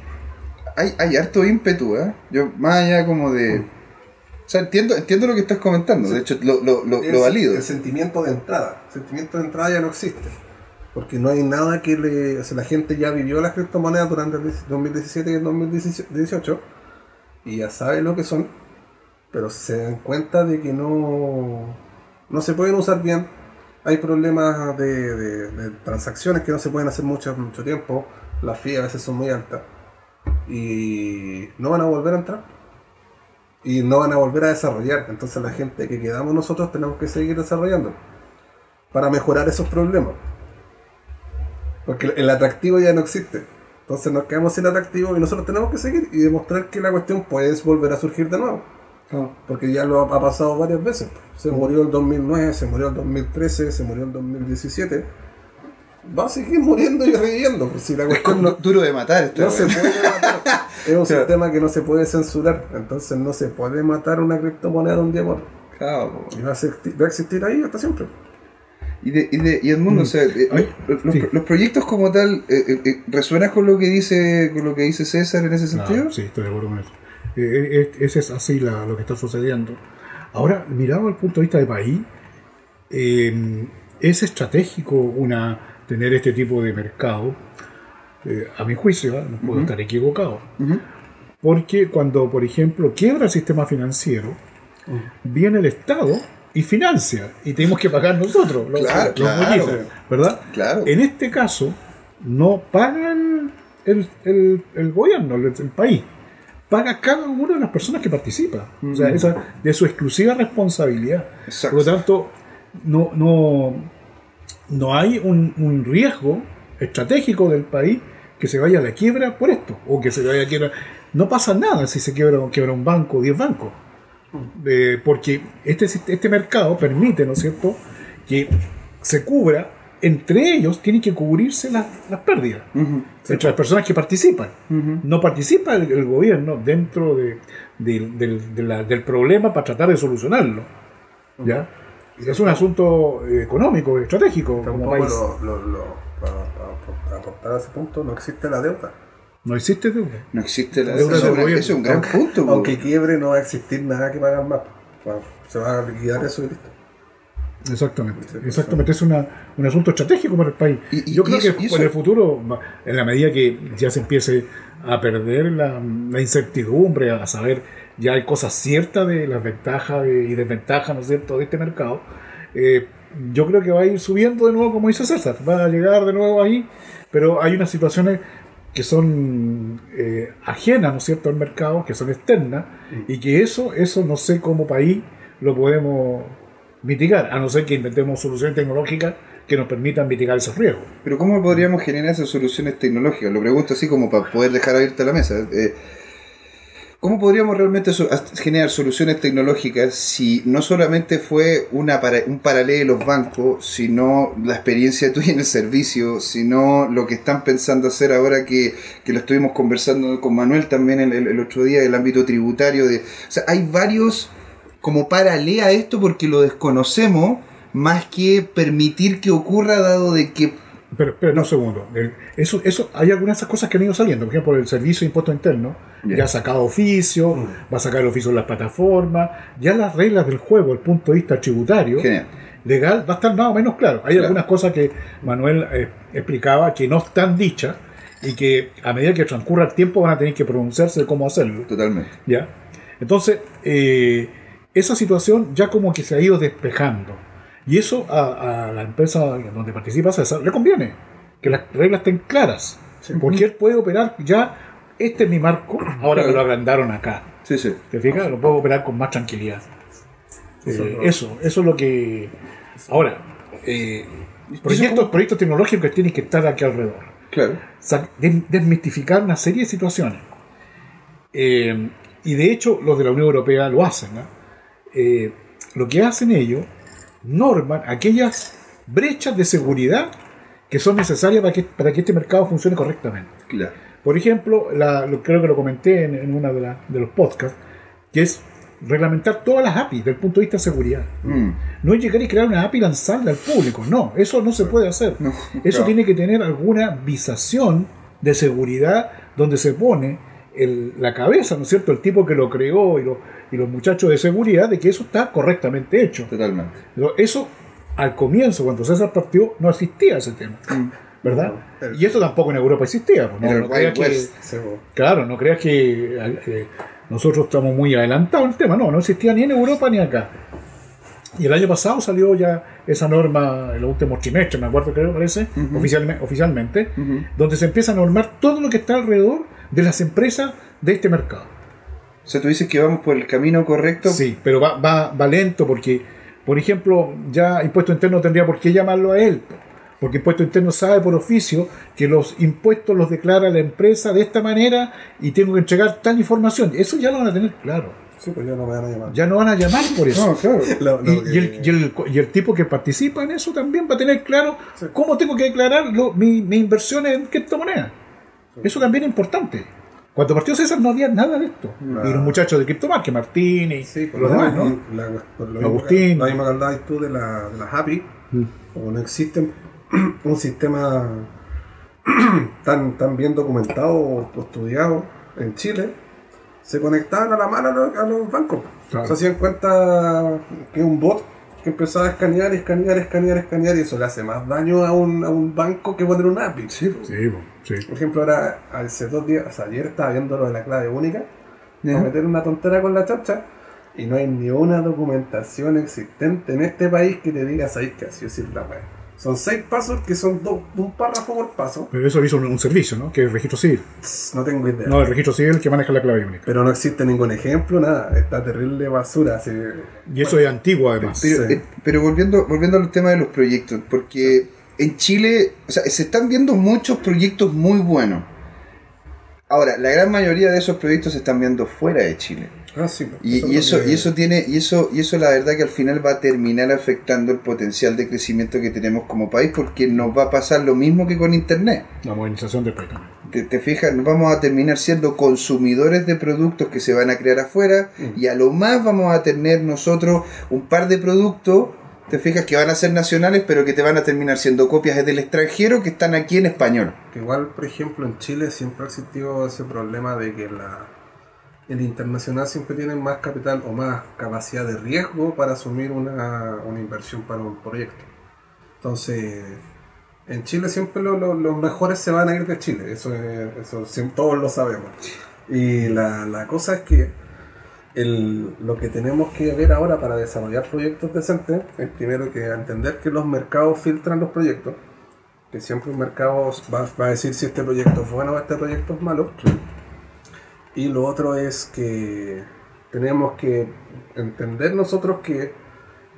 hay, hay harto ímpetu, ¿eh? Yo, más allá como de... O sea, entiendo, entiendo lo que estás comentando, de hecho lo, lo, lo, Es lo valido. El sentimiento de entrada. El sentimiento de entrada ya no existe. Porque no hay nada que le. O sea, la gente ya vivió las criptomonedas durante el 2017 y el 2018 y ya sabe lo que son, pero se dan cuenta de que no, no se pueden usar bien. Hay problemas de, transacciones que no se pueden hacer mucho, mucho tiempo. Las fees a veces son muy altas y no van a volver a entrar y no van a volver a desarrollar. Entonces la gente que quedamos nosotros tenemos que seguir desarrollando para mejorar esos problemas. Porque el atractivo ya no existe. Entonces nos quedamos sin atractivo y nosotros tenemos que seguir y demostrar que la cuestión puede volver a surgir de nuevo. Porque ya lo ha, ha pasado varias veces. Se murió el 2009, se murió el 2013, se murió el 2017. Va a seguir muriendo y reviviendo. Pues si la Es cuestión como no, duro de matar esto. no se puede matar. <laughs> Es un sistema que no se puede censurar. Entonces no se puede matar una criptomoneda de un día por otro. Claro. Y va a, existir, va a existir ahí hasta siempre. Y, de, y, de, y Edmundo, o sea, eh, los, sí. los proyectos como tal, eh, eh, eh, ¿resuenas con lo que dice con lo que dice César en ese sentido? Sí, estoy de acuerdo con eso. Ese es así la- lo que está sucediendo. Ahora, mirado al punto de vista de país, eh, es estratégico una tener este tipo de mercado. A mi juicio, no puedo estar equivocado. Porque cuando, por ejemplo, quiebra el sistema financiero, viene el Estado y financia. Y tenemos que pagar nosotros, los, Claro, los claro. ¿verdad? Claro. En este caso, no pagan el, el- el gobierno, el, el país. Paga cada una de las personas que participa. O sea, esa de su exclusiva responsabilidad. Exacto. Por lo tanto, no, no, no hay un, un riesgo estratégico del país que se vaya a la quiebra por esto. O que se vaya a quiebra. No pasa nada si se quiebra, quiebra un banco o 10 bancos. Eh, porque este, este mercado permite, ¿no es cierto?, que se cubra, entre ellos tienen que cubrirse las, las pérdidas, entre las personas que participan. No participa el, el gobierno dentro de- de- del, de la- del problema para tratar de solucionarlo. ¿ya? Es un asunto eh, económico, estratégico como país. lo, lo, lo- para, para- para aportar a ese punto, no existe la deuda. No existe deuda. No existe la Deuda es un- gran aunque, punto. aunque quiebre, no va a existir nada que pagar más. Se va a liquidar eso y listo. Exactamente. Sí, Exactamente. Es una, un asunto estratégico para el país. Y- y- Yo creo eso- que en el futuro, en la medida que ya se empiece a perder la, la incertidumbre, a saber, ya hay cosas ciertas de las ventajas y desventajas, ¿no es cierto?, de este mercado. eh, yo creo que va a ir subiendo de nuevo, como dice César, va a llegar de nuevo ahí, pero hay unas situaciones que son eh, ajenas, ¿no es cierto?, al mercado, que son externas, y que eso, eso no sé cómo país lo podemos mitigar, a no ser que inventemos soluciones tecnológicas que nos permitan mitigar esos riesgos. Pero ¿cómo podríamos generar esas soluciones tecnológicas? Lo pregunto así como para poder dejar abierta la mesa. Eh, ¿Cómo podríamos realmente generar soluciones tecnológicas si no solamente fue una para- un paralelo de los bancos, sino la experiencia <laughs> tuya en el servicio, sino lo que están pensando hacer ahora que, que lo estuvimos conversando con Manuel también el, el- el otro día del ámbito tributario? De, o sea, hay varios como paralelo a esto porque lo desconocemos más que permitir que ocurra dado de que Pero, pero no, un segundo. El- eso, eso, hay algunas de esas cosas que han ido saliendo. Por ejemplo, el servicio de impuesto interno Ya. ya ha sacado oficio, va a sacar el oficio en las plataformas. Ya las reglas del juego, el punto de vista tributario, Genial. legal, va a estar más o menos claro. Hay Claro. algunas cosas que Manuel eh, explicaba que no están dichas y que a medida que transcurra el tiempo van a tener que pronunciarse de cómo hacerlo. Totalmente. ¿ya? Entonces, eh, esa situación ya como que se ha ido despejando. Y eso a, a la empresa donde participa César le conviene, que las reglas estén claras. Porque él puede operar ya, este es mi marco, ahora que lo agrandaron acá. Sí, sí. ¿Te fijas? Lo puedo operar con más tranquilidad. Eh, eso, eso es lo que... Ahora, eh, proyectos, proyectos tecnológicos que tienen que estar aquí alrededor. Claro. Desmistificar una serie de situaciones. Eh, y de hecho, los de la Unión Europea lo hacen. ¿no? Eh, lo que hacen ellos, norman aquellas brechas de seguridad que son necesarias para que, para que este mercado funcione correctamente. Claro. Por ejemplo, la- lo- creo que lo comenté en, en uno de, la- de los podcasts, que es reglamentar todas las APIs desde el punto de vista de seguridad. Mm. No es llegar y crear una API y lanzarla al público, no, eso no se puede hacer. No, eso claro. tiene que tener alguna visación de seguridad donde se pone el- la cabeza, ¿no es cierto?, el tipo que lo creó y, lo- y los muchachos de seguridad de que eso está correctamente hecho. Totalmente. Pero Eso al comienzo, cuando César partió, no existía ese tema, ¿verdad? No. Y eso tampoco en Europa existía. pues, no- el no creas que-. Claro, no creas que eh, nosotros estamos muy adelantados en el tema, no, no existía ni en Europa ni acá. Y el año pasado salió ya esa norma, en los últimos trimestres, me acuerdo creo, parece, oficialme- oficialmente, Ujú. donde se empieza a normar todo lo que está alrededor de las empresas de este mercado. O sea, tú dices que vamos por el camino correcto. Sí, pero va, va, va lento porque, por ejemplo, ya impuesto interno tendría por qué llamarlo a él. po. Porque impuesto interno sabe por oficio que los impuestos los declara la empresa de esta manera y tengo que entregar tal información. Eso ya lo van a tener claro. Sí, pues ya no van a llamar. Ya no van a llamar por eso. No, claro. Lo- lo Y, y el, que- y el- y el tipo que participa en eso también va a tener claro cómo tengo que declarar lo- mi, mi inversión en criptomonedas. Eso también es importante. Cuando partió César no había nada de esto. No. Y los muchachos de Criptomarket, Martín y Sí, por los lo demás, demás, ¿no? la- por lo Agustín. que- Lo mismo que hablabas tú de, la, de las API, Mm. como no existe <clears throat> un sistema <clears throat> tan, tan bien documentado o estudiado en Chile, se conectaban a la mano a los, a los bancos. Claro. Se hacían cuenta que un bot que empezaba a escanear, escanear, escanear, escanear, y eso le hace más daño a un, a un banco que poner un API. Sí. Sí, sí. Por ejemplo, ahora, hace dos días, o sea, ayer estaba viendo lo de la clave única, Ya. para meter una tontera con la chacha, y no hay ni una documentación existente en este país que te diga, ¿sabes qué? Así decir la web. Son seis pasos que son dos, un párrafo por paso. Pero eso hizo un, un servicio, ¿no? Que es el registro civil. No tengo idea. No, el registro civil que maneja la clave única. Pero no existe ningún ejemplo, nada. Está terrible basura. Así, Y eso es antiguo, además. Pero, Sí. eh, pero volviendo, volviendo al tema de los proyectos, porque en Chile, o sea, se están viendo muchos proyectos muy buenos. Ahora, la gran mayoría de esos proyectos se están viendo fuera de Chile. Ah, sí, Y, eso, y eso tiene, y eso, y eso la verdad que al final va a terminar afectando el potencial de crecimiento que tenemos como país, porque nos va a pasar lo mismo que con internet. La modernización del país también. Te, te fijas, vamos a terminar siendo consumidores de productos que se van a crear afuera Mm. y a lo más vamos a tener nosotros un par de productos, te fijas, que van a ser nacionales, pero que te van a terminar siendo copias desde el extranjero que están aquí en español. Que igual, por ejemplo, en Chile siempre ha existido ese problema de que la, el internacional siempre tiene más capital o más capacidad de riesgo para asumir una, una inversión para un proyecto. Entonces, en Chile siempre lo- lo- los mejores se van a ir de Chile, eso, es- eso todos lo sabemos. Y la, la cosa es que el- lo que tenemos que ver ahora para desarrollar proyectos decentes es primero que entender que los mercados filtran los proyectos que siempre un mercado va, va a decir si este proyecto es bueno o este proyecto es malo. Y lo otro es que tenemos que entender nosotros que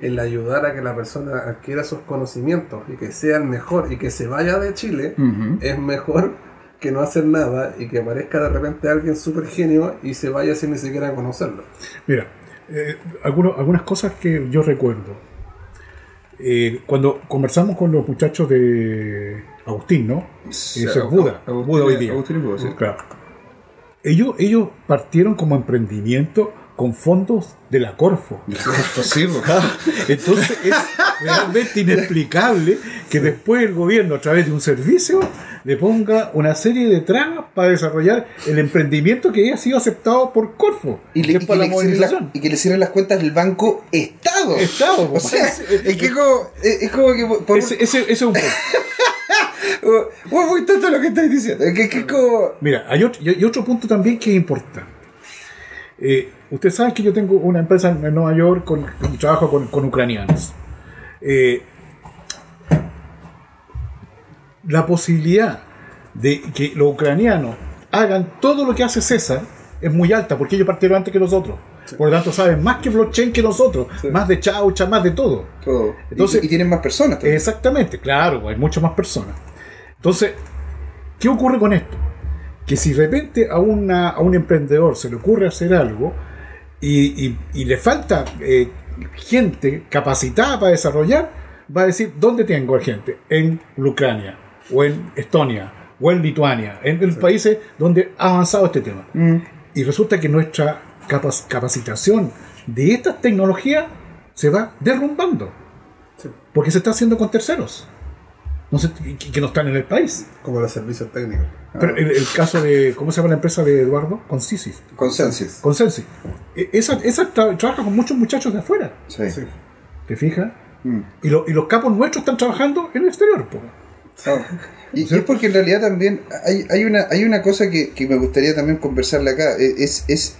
el ayudar a que la persona adquiera sus conocimientos y que sea el mejor y que se vaya de Chile es mejor que no hacer nada y que aparezca de repente alguien súper genio y se vaya sin ni siquiera conocerlo. Mira, eh, algunos- algunas cosas que yo recuerdo. Eh, cuando conversamos con los muchachos de Agustín, ¿no? Ese es Buda, Agustín- Buda hoy día. Agustín y Buda, sí. Claro. Ellos, ellos partieron como emprendimiento con fondos de la Corfo. <laughs> Sí, pues. Entonces es realmente inexplicable que después el gobierno, a través de un servicio, le ponga una serie de trabas para desarrollar el emprendimiento que ha sido aceptado por Corfo. Y, le- que y es que para la le la- y que le cierren las cuentas del banco Estado. Estado, O sea, es que como, es, es como que por, Ese, ese- ese es un punto. <laughs> Bueno, muy tonto lo que estás diciendo. Es que, que es como. Mira, hay otro, hay otro punto también que es importante. Eh, Ustedes saben que yo tengo una empresa en Nueva York con, y trabajo con, con ucranianos. Eh, la posibilidad de que los ucranianos hagan todo lo que hace César es muy alta, porque ellos partieron antes que nosotros. Por lo tanto, saben más que blockchain que nosotros, más de chaucha, más de todo. Todo. Entonces- y, y tienen más personas también. Exactamente, claro, hay muchas más personas. Entonces, ¿qué ocurre con esto? Que si de repente a, una, a un emprendedor se le ocurre hacer algo y, y- y le falta eh, gente capacitada para desarrollar, va a decir, ¿dónde tengo gente? En Ucrania, o en Estonia, o en Lituania, en, en países donde ha avanzado este tema. Mm. Y resulta que nuestra capac- capacitación de estas tecnologías se va derrumbando. Sí. Porque se está haciendo con terceros. No que, que no están en el país. Como los servicios técnicos. Pero el, el caso de, ¿cómo se llama la empresa de Eduardo? Consensus. Consensus. Consensus. E- Esa, esa tra- trabaja con muchos muchachos de afuera. Sí. Sí. ¿Te fijas? Mm. Y, lo- y los capos nuestros están trabajando en el exterior. po. Y, y es porque en realidad también hay, hay, una, hay una cosa que, que me gustaría también conversarle acá. E- Es, es,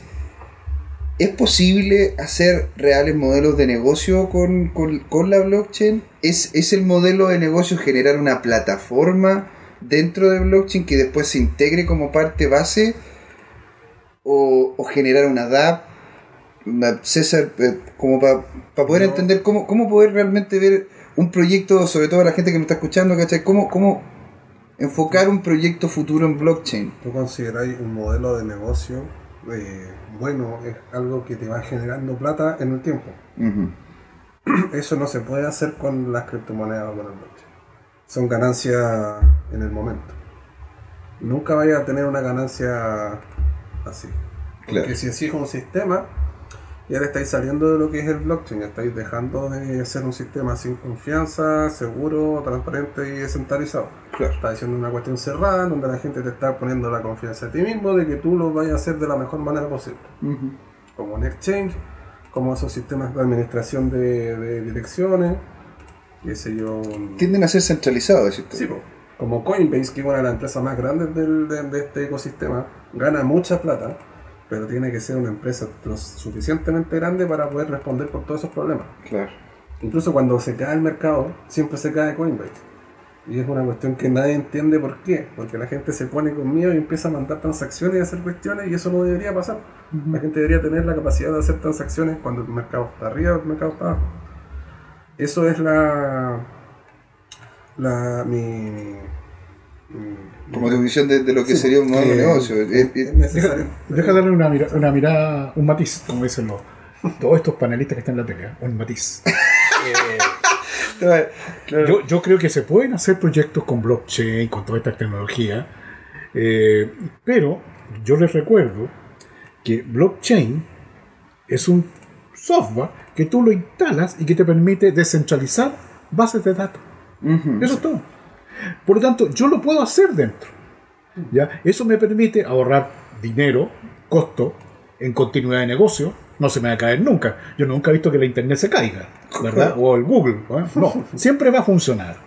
¿Es posible hacer reales modelos de negocio con, con- con la blockchain? ¿Es, ¿Es el modelo de negocio generar una plataforma dentro de blockchain que después se integre como parte base? ¿O, o generar una? Una- César, eh, como para poder No. entender cómo, cómo poder realmente ver un proyecto, sobre todo la gente que me está escuchando, ¿cachai? ¿Cómo, cómo enfocar un proyecto futuro en blockchain? ¿Tú consideráis un modelo de negocio eh, bueno? Es algo que te va generando plata en el tiempo. <clears throat> Eso no se puede hacer con las criptomonedas o con el blockchain. Son ganancias en el momento. Nunca vaya a tener una ganancia así. Porque Claro. si así es un sistema, ya le estáis saliendo de lo que es el blockchain, estáis dejando de ser un sistema sin confianza, seguro, transparente y descentralizado. Claro. Está diciendo una cuestión cerrada donde la gente te está poniendo la confianza a ti mismo de que tú lo vayas a hacer de la mejor manera posible. Como un exchange, como esos sistemas de administración de, de direcciones, qué sé yo. Tienden a ser centralizados, decís. Sí, como Coinbase, que es una de las empresas más grandes del- de, de este ecosistema, gana mucha plata, pero tiene que ser una empresa lo suficientemente grande para poder responder por todos esos problemas. Claro. Incluso cuando se cae el mercado, siempre se cae Coinbase. Y es una cuestión que nadie entiende por qué. Porque la gente se pone con miedo y empieza a mandar transacciones y a hacer cuestiones y eso no debería pasar. La gente debería tener la capacidad de hacer transacciones cuando el mercado está arriba o el mercado está abajo. Eso es la... la mi, mi- mi- Como tu visión de, de lo que Sí, sería un modelo de que negocio. es- Es-. Deja, deja darle una, mira- una mirada, un matiz, como dicen los, todos estos panelistas que están en la tele. ¿eh? Un matiz. <laughs> claro. Yo, yo creo que se pueden hacer proyectos con blockchain, con toda esta tecnología, eh, pero yo les recuerdo que blockchain es un software que tú lo instalas y que te permite descentralizar bases de datos. Eso es todo. Por lo tanto, yo lo puedo hacer dentro. ¿ya? Eso me permite ahorrar dinero, costo, en continuidad de negocio. No se me va a caer nunca. Yo nunca he visto que la internet se caiga, ¿verdad? <laughs> O el Google. ¿eh? No, siempre va a funcionar.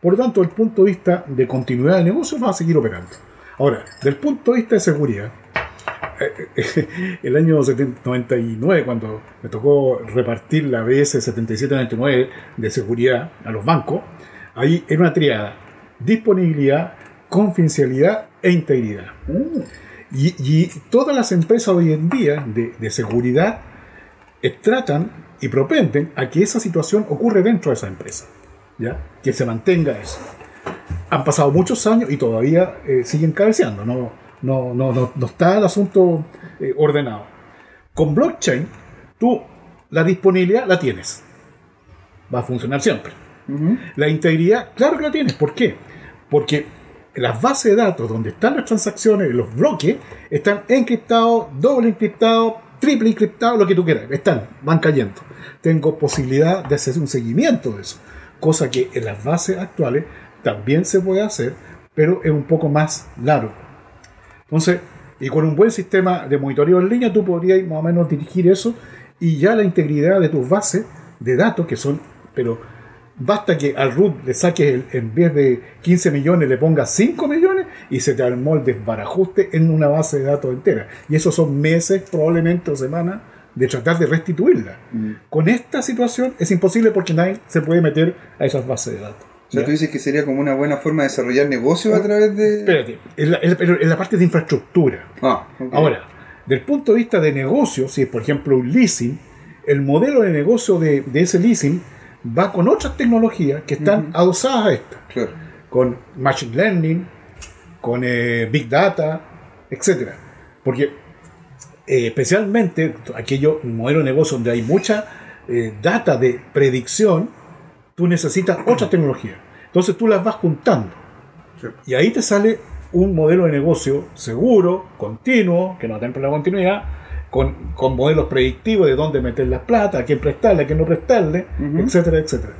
Por lo tanto, el punto de vista de continuidad de negocio va a seguir operando. Ahora, del punto de vista de seguridad, eh, <laughs> el año 70 99, cuando me tocó repartir la BS 7799 de seguridad a los bancos, ahí era una triada: disponibilidad, confidencialidad e integridad. Y, y todas las empresas hoy en día de, de seguridad eh, tratan y propenden a que esa situación ocurre dentro de esa empresa, ¿ya? que se mantenga eso. Han pasado muchos años y todavía eh, siguen cabeceando, no, no, no, no, no está el asunto eh, ordenado. Con blockchain, tú la disponibilidad la tienes, va a funcionar siempre. La integridad, claro que la tienes. ¿Por qué? Porque las bases de datos donde están las transacciones, los bloques, están encriptados, doble encriptados, triple encriptados, lo que tú quieras. Están, van cayendo. Tengo posibilidad de hacer un seguimiento de eso. Cosa que en las bases actuales también se puede hacer, pero es un poco más largo. Entonces, y con un buen sistema de monitoreo en línea, tú podrías más o menos dirigir eso y ya la integridad de tus bases de datos, que son, pero basta que al root le saques, el- en vez de 15 millones, le pongas 5 millones y se te armó el desbarajuste en una base de datos entera. Y esos son meses, probablemente, o semanas, de tratar de restituirla. Mm. Con esta situación es imposible porque nadie se puede meter a esas bases de datos. O sea, ¿Ya? tú dices que sería como una buena forma de desarrollar negocios a través de. Espérate, en la, en la- parte de infraestructura. Ah, ok. Ahora, del punto de vista de negocio, si es por ejemplo un leasing, el modelo de negocio de, de ese leasing va con otras tecnologías que están adosadas a esta, Claro. con Machine Learning, con eh, Big Data, etc. Porque eh, especialmente aquello modelo de negocio donde hay mucha eh, data de predicción, tú necesitas otra tecnología. Entonces tú las vas juntando. Sí. Y ahí te sale un modelo de negocio seguro, continuo, que no temple la continuidad, con, con modelos predictivos de dónde meter las plata, a quién prestarle, a quién no prestarle, Ujú. etcétera, etcétera.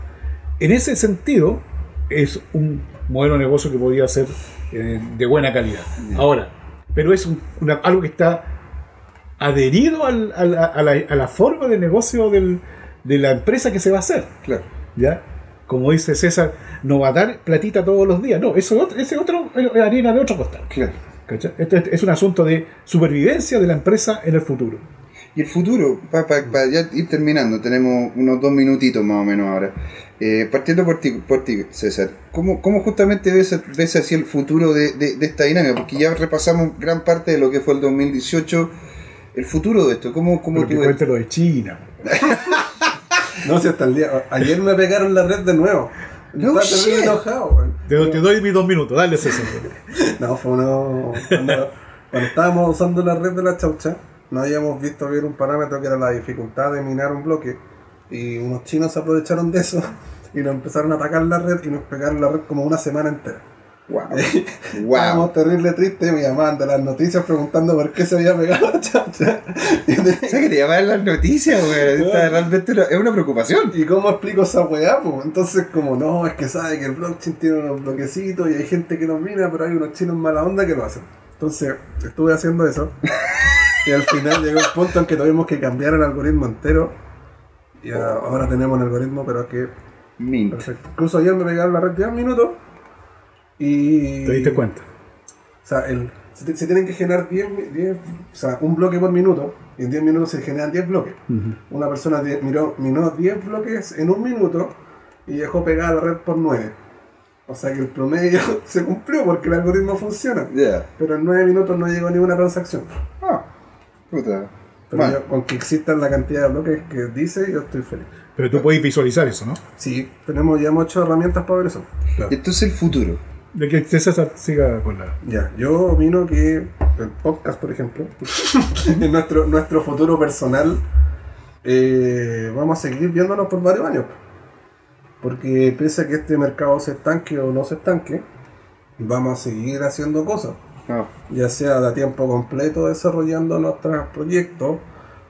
En ese sentido, es un modelo de negocio que podría ser eh, de buena calidad. Ahora, pero es un- una- algo que está adherido al- a, la, a la- a la forma de negocio del- de la empresa que se va a hacer. Claro. ¿ya? Como dice César, no va a dar platita todos los días. No, eso es otro- ese otro es harina de otro costal. Claro. Este es- un asunto de supervivencia de la empresa en el futuro. Y el futuro, para ya ir terminando, tenemos unos dos minutitos más o menos ahora. Eh, partiendo por ti, por ti, César, ¿cómo, cómo justamente ves, ves así el futuro de, de- de esta dinámica? Porque ya repasamos gran parte de lo que fue el 2018. El futuro de esto, ¿cómo, cómo Pero que tú ves? cuente lo de China. <laughs> No sé, hasta el día. Ayer me pegaron la red de nuevo. No terrible shit. enojado. Te, doy- te doy mis dos minutos, dale César. <laughs> <laughs> No, fue uno. Cuando, estábamos usando la red de la chaucha, no habíamos visto bien un parámetro que era la dificultad de minar un bloque. Y unos chinos se aprovecharon de eso <laughs> y nos empezaron a atacar la red y nos pegaron la red como una semana entera. Wow. Estábamos wow. terrible tristes, me llamaban de las noticias preguntando por qué se había pegado la O sea, que te llaman las noticias, güey. Esta realmente una- es una preocupación. ¿Y cómo explico esa weá? po? Entonces, como no, es que sabe que el blockchain tiene unos bloquecitos y hay gente que los mina, pero hay unos chinos mala onda que lo hacen. Entonces, estuve haciendo eso. <laughs> y al final llegó un punto en que tuvimos que cambiar el algoritmo entero. Y ahora, ahora tenemos un algoritmo, pero que Mint. perfecto. Incluso ayer me pegaron la red 10 minutos. Y. ¿Te diste cuenta? O sea, el, se, tienen que generar 10, mi- 10, o sea, un bloque por minuto. Y en 10 minutos se generan 10 bloques. Una persona miró, miró 10 bloques en un minuto y dejó pegada la red por 9. O sea que el promedio <laughs> se cumplió porque el algoritmo funciona. Pero en 9 minutos no llegó ni una transacción. Ah. Puta. Pero yo, con que existan la cantidad de bloques que dice, yo estoy feliz. Pero tú puedes visualizar eso, ¿no? Sí, tenemos ya muchas herramientas para ver eso. Y entonces el futuro. De que César siga con la. Ya, yo opino que el podcast, por ejemplo, <laughs> en nuestro, nuestro futuro personal, eh, vamos a seguir viéndonos por varios años. Porque pese a que este mercado se estanque o no se estanque, vamos a seguir haciendo cosas. Ah. Ya sea de a tiempo completo desarrollando nuestros proyectos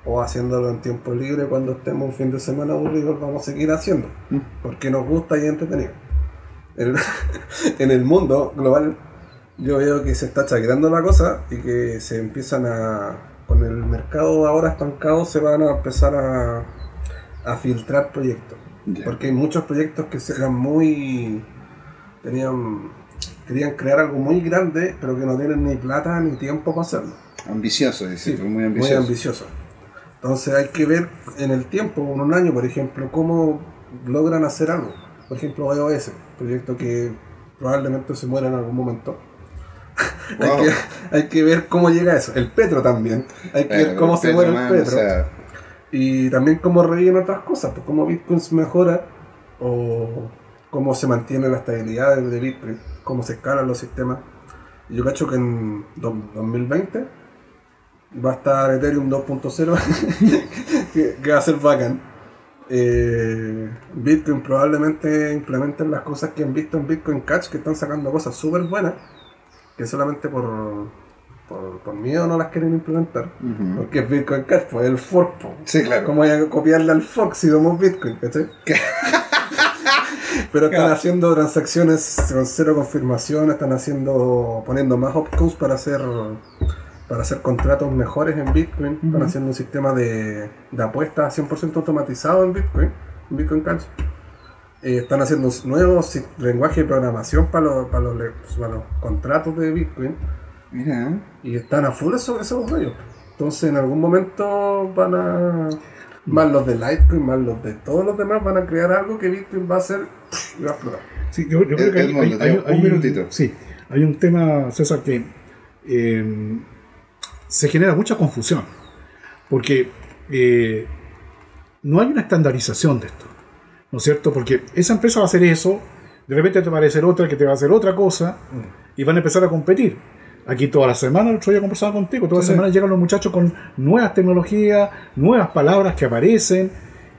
o haciéndolo en tiempo libre cuando estemos un fin de semana aburridos, vamos a seguir haciendo. Porque nos gusta y es entretenido. En, <laughs> en el mundo global yo veo que se está chaqueando la cosa y que se empiezan a... Con el mercado ahora estancado se van a empezar a, a filtrar proyectos. Porque hay muchos proyectos que eran muy... Tenían... Querían crear algo muy grande, pero que no tienen ni plata ni tiempo para hacerlo. Ambicioso, es decir, Sí, muy ambicioso. Muy ambicioso. Entonces hay que ver en el tiempo, en un año, por ejemplo, cómo logran hacer algo. Por ejemplo, iOS, proyecto que probablemente se muera en algún momento. Wow. <laughs> hay, que, hay que ver cómo llega eso. El Petro también. Hay que ver cómo se muere el Petro. o sea, Y también cómo reviven otras cosas, pues cómo Bitcoin se mejora o cómo se mantiene la estabilidad de, Bitcoin, cómo se escalan los sistemas. Y Yo cacho que en do- 2020 va a estar Ethereum 2.0, <laughs> que, que va a ser bacán. Eh, Bitcoin probablemente implementen las cosas que han visto en Bitcoin Cash, que están sacando cosas súper buenas, que solamente por, por, por miedo no las quieren implementar. Ujú. Porque es Bitcoin Cash, pues el fork. po. Sí, claro. ¿Cómo voy a copiarle al fork si somos Bitcoin? ¿cachai? <laughs> Pero están Claro. haciendo transacciones con cero confirmación, están haciendo poniendo más opcodes para hacer para hacer contratos mejores en Bitcoin, están haciendo un sistema de, de apuestas 100% automatizado en Bitcoin, en Bitcoin Cash. eh, están haciendo nuevos lenguajes de programación para los, para los, le- para los contratos de Bitcoin Mira, ¿eh? y están a full sobre esos rollos. Entonces en algún momento van a, más los de Litecoin, más los de todos los demás, van a crear algo que Bitcoin va a hacer y va a explotar. Sí, yo, yo creo que hay, hay- hay- tenemos un hay- minutito. Sí, hay un tema, César, que eh, se genera mucha confusión. Porque eh, no hay una estandarización de esto. ¿No es cierto? Porque esa empresa va a hacer eso, de repente te va a aparecer otra que te va a hacer otra cosa, y van a empezar a competir. Aquí toda la semana, el otro día conversaba contigo, toda la semana llegan los muchachos con nuevas tecnologías, nuevas palabras que aparecen,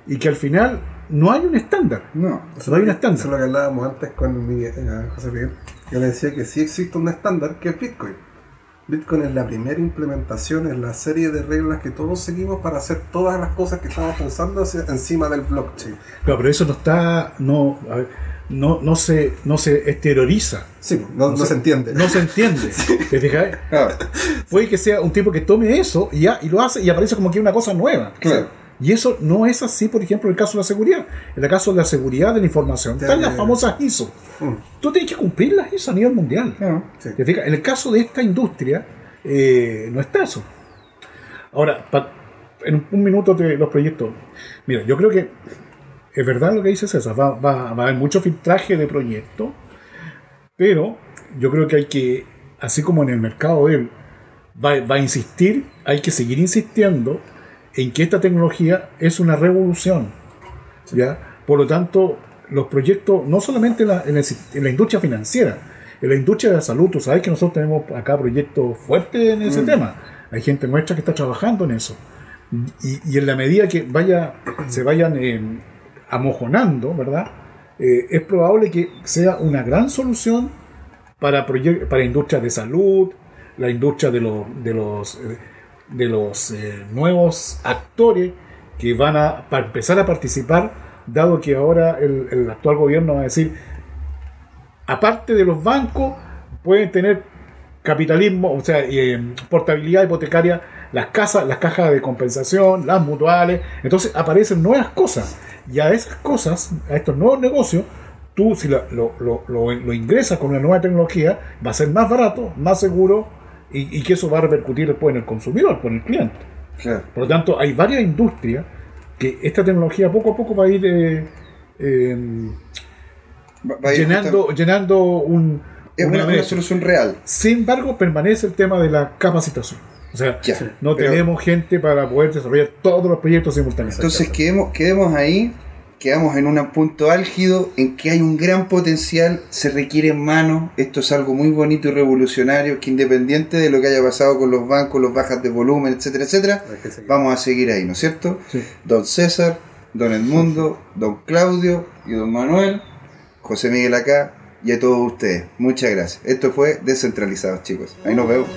y que al final no hay un estándar. No. No hay un Eso estándar. es lo que hablábamos antes con mi, eh, José Miguel. Yo le decía que sí existe un estándar que es Bitcoin. Bitcoin es la primera implementación en la serie de reglas que todos seguimos para hacer todas las cosas que estamos pensando encima del blockchain. Claro, pero eso no está, no, a ver, no, no se, no se exterioriza, Sí, no, no se entiende. no se entiende. <laughs> ¿Te fijas? Puede que sea un tipo que tome eso y, ya, y lo hace y aparece como que es una cosa nueva. claro. Y eso no es así, por ejemplo, en el caso de la seguridad. En el caso de la seguridad de la información, están las famosas ISO. Mm, Tú tienes que cumplir las ISO a nivel mundial. sí. ¿Te fijas? En el caso de esta industria, eh, no está eso. Ahora, pa- en un, minuto de los proyectos. Mira, yo creo que es verdad lo que dice César, va, va- va a haber mucho filtraje de proyectos, pero yo creo que hay que, así como en el mercado él va, va a insistir, hay que seguir insistiendo en que esta tecnología es una revolución. ¿ya? Por lo tanto, los proyectos, no solamente en la, en el- en la industria financiera, en la industria de la salud, tú sabes que nosotros tenemos acá proyectos fuertes en ese tema. Hay gente nuestra que está trabajando en eso. Y, y en la medida que vaya, se vayan eh, amojonando, ¿verdad? Eh, es probable que sea una gran solución para, para industrias de salud, la industria de, los de los, eh, de los eh, nuevos actores que van a empezar a participar, dado que ahora el, el actual gobierno va a decir, aparte de los bancos, pueden tener capitalismo, o sea, eh, portabilidad hipotecaria, las casas, las cajas de compensación, las mutuales, entonces aparecen nuevas cosas. Y a esas cosas, a estos nuevos negocios, tú si lo- lo- lo- lo ingresas con una nueva tecnología, va a ser más barato, más seguro, y, y que eso va a repercutir después en el consumidor, con el cliente. claro. Por lo tanto, hay varias industrias que esta tecnología poco a poco va a ir eh, eh, Va- va a ir llenando, llenando un, Es una una, una brecha. solución real. Sin embargo, permanece el tema de la capacitación. O sea, Ya. no tenemos gente para poder desarrollar todos los proyectos simultáneamente. Entonces quedemos, quedemos ahí, quedamos en un punto álgido en que hay un gran potencial, se requieren manos, esto es algo muy bonito y revolucionario, que independiente de lo que haya pasado con los bancos, los bajas de volumen, etcétera, etcétera, vamos a seguir ahí, ¿no es cierto? Sí. Don César, Don Edmundo, Don Claudio y Don Manuel, José Miguel acá y a todos ustedes. Muchas gracias. Esto fue Descentralizados, chicos. Ahí nos vemos.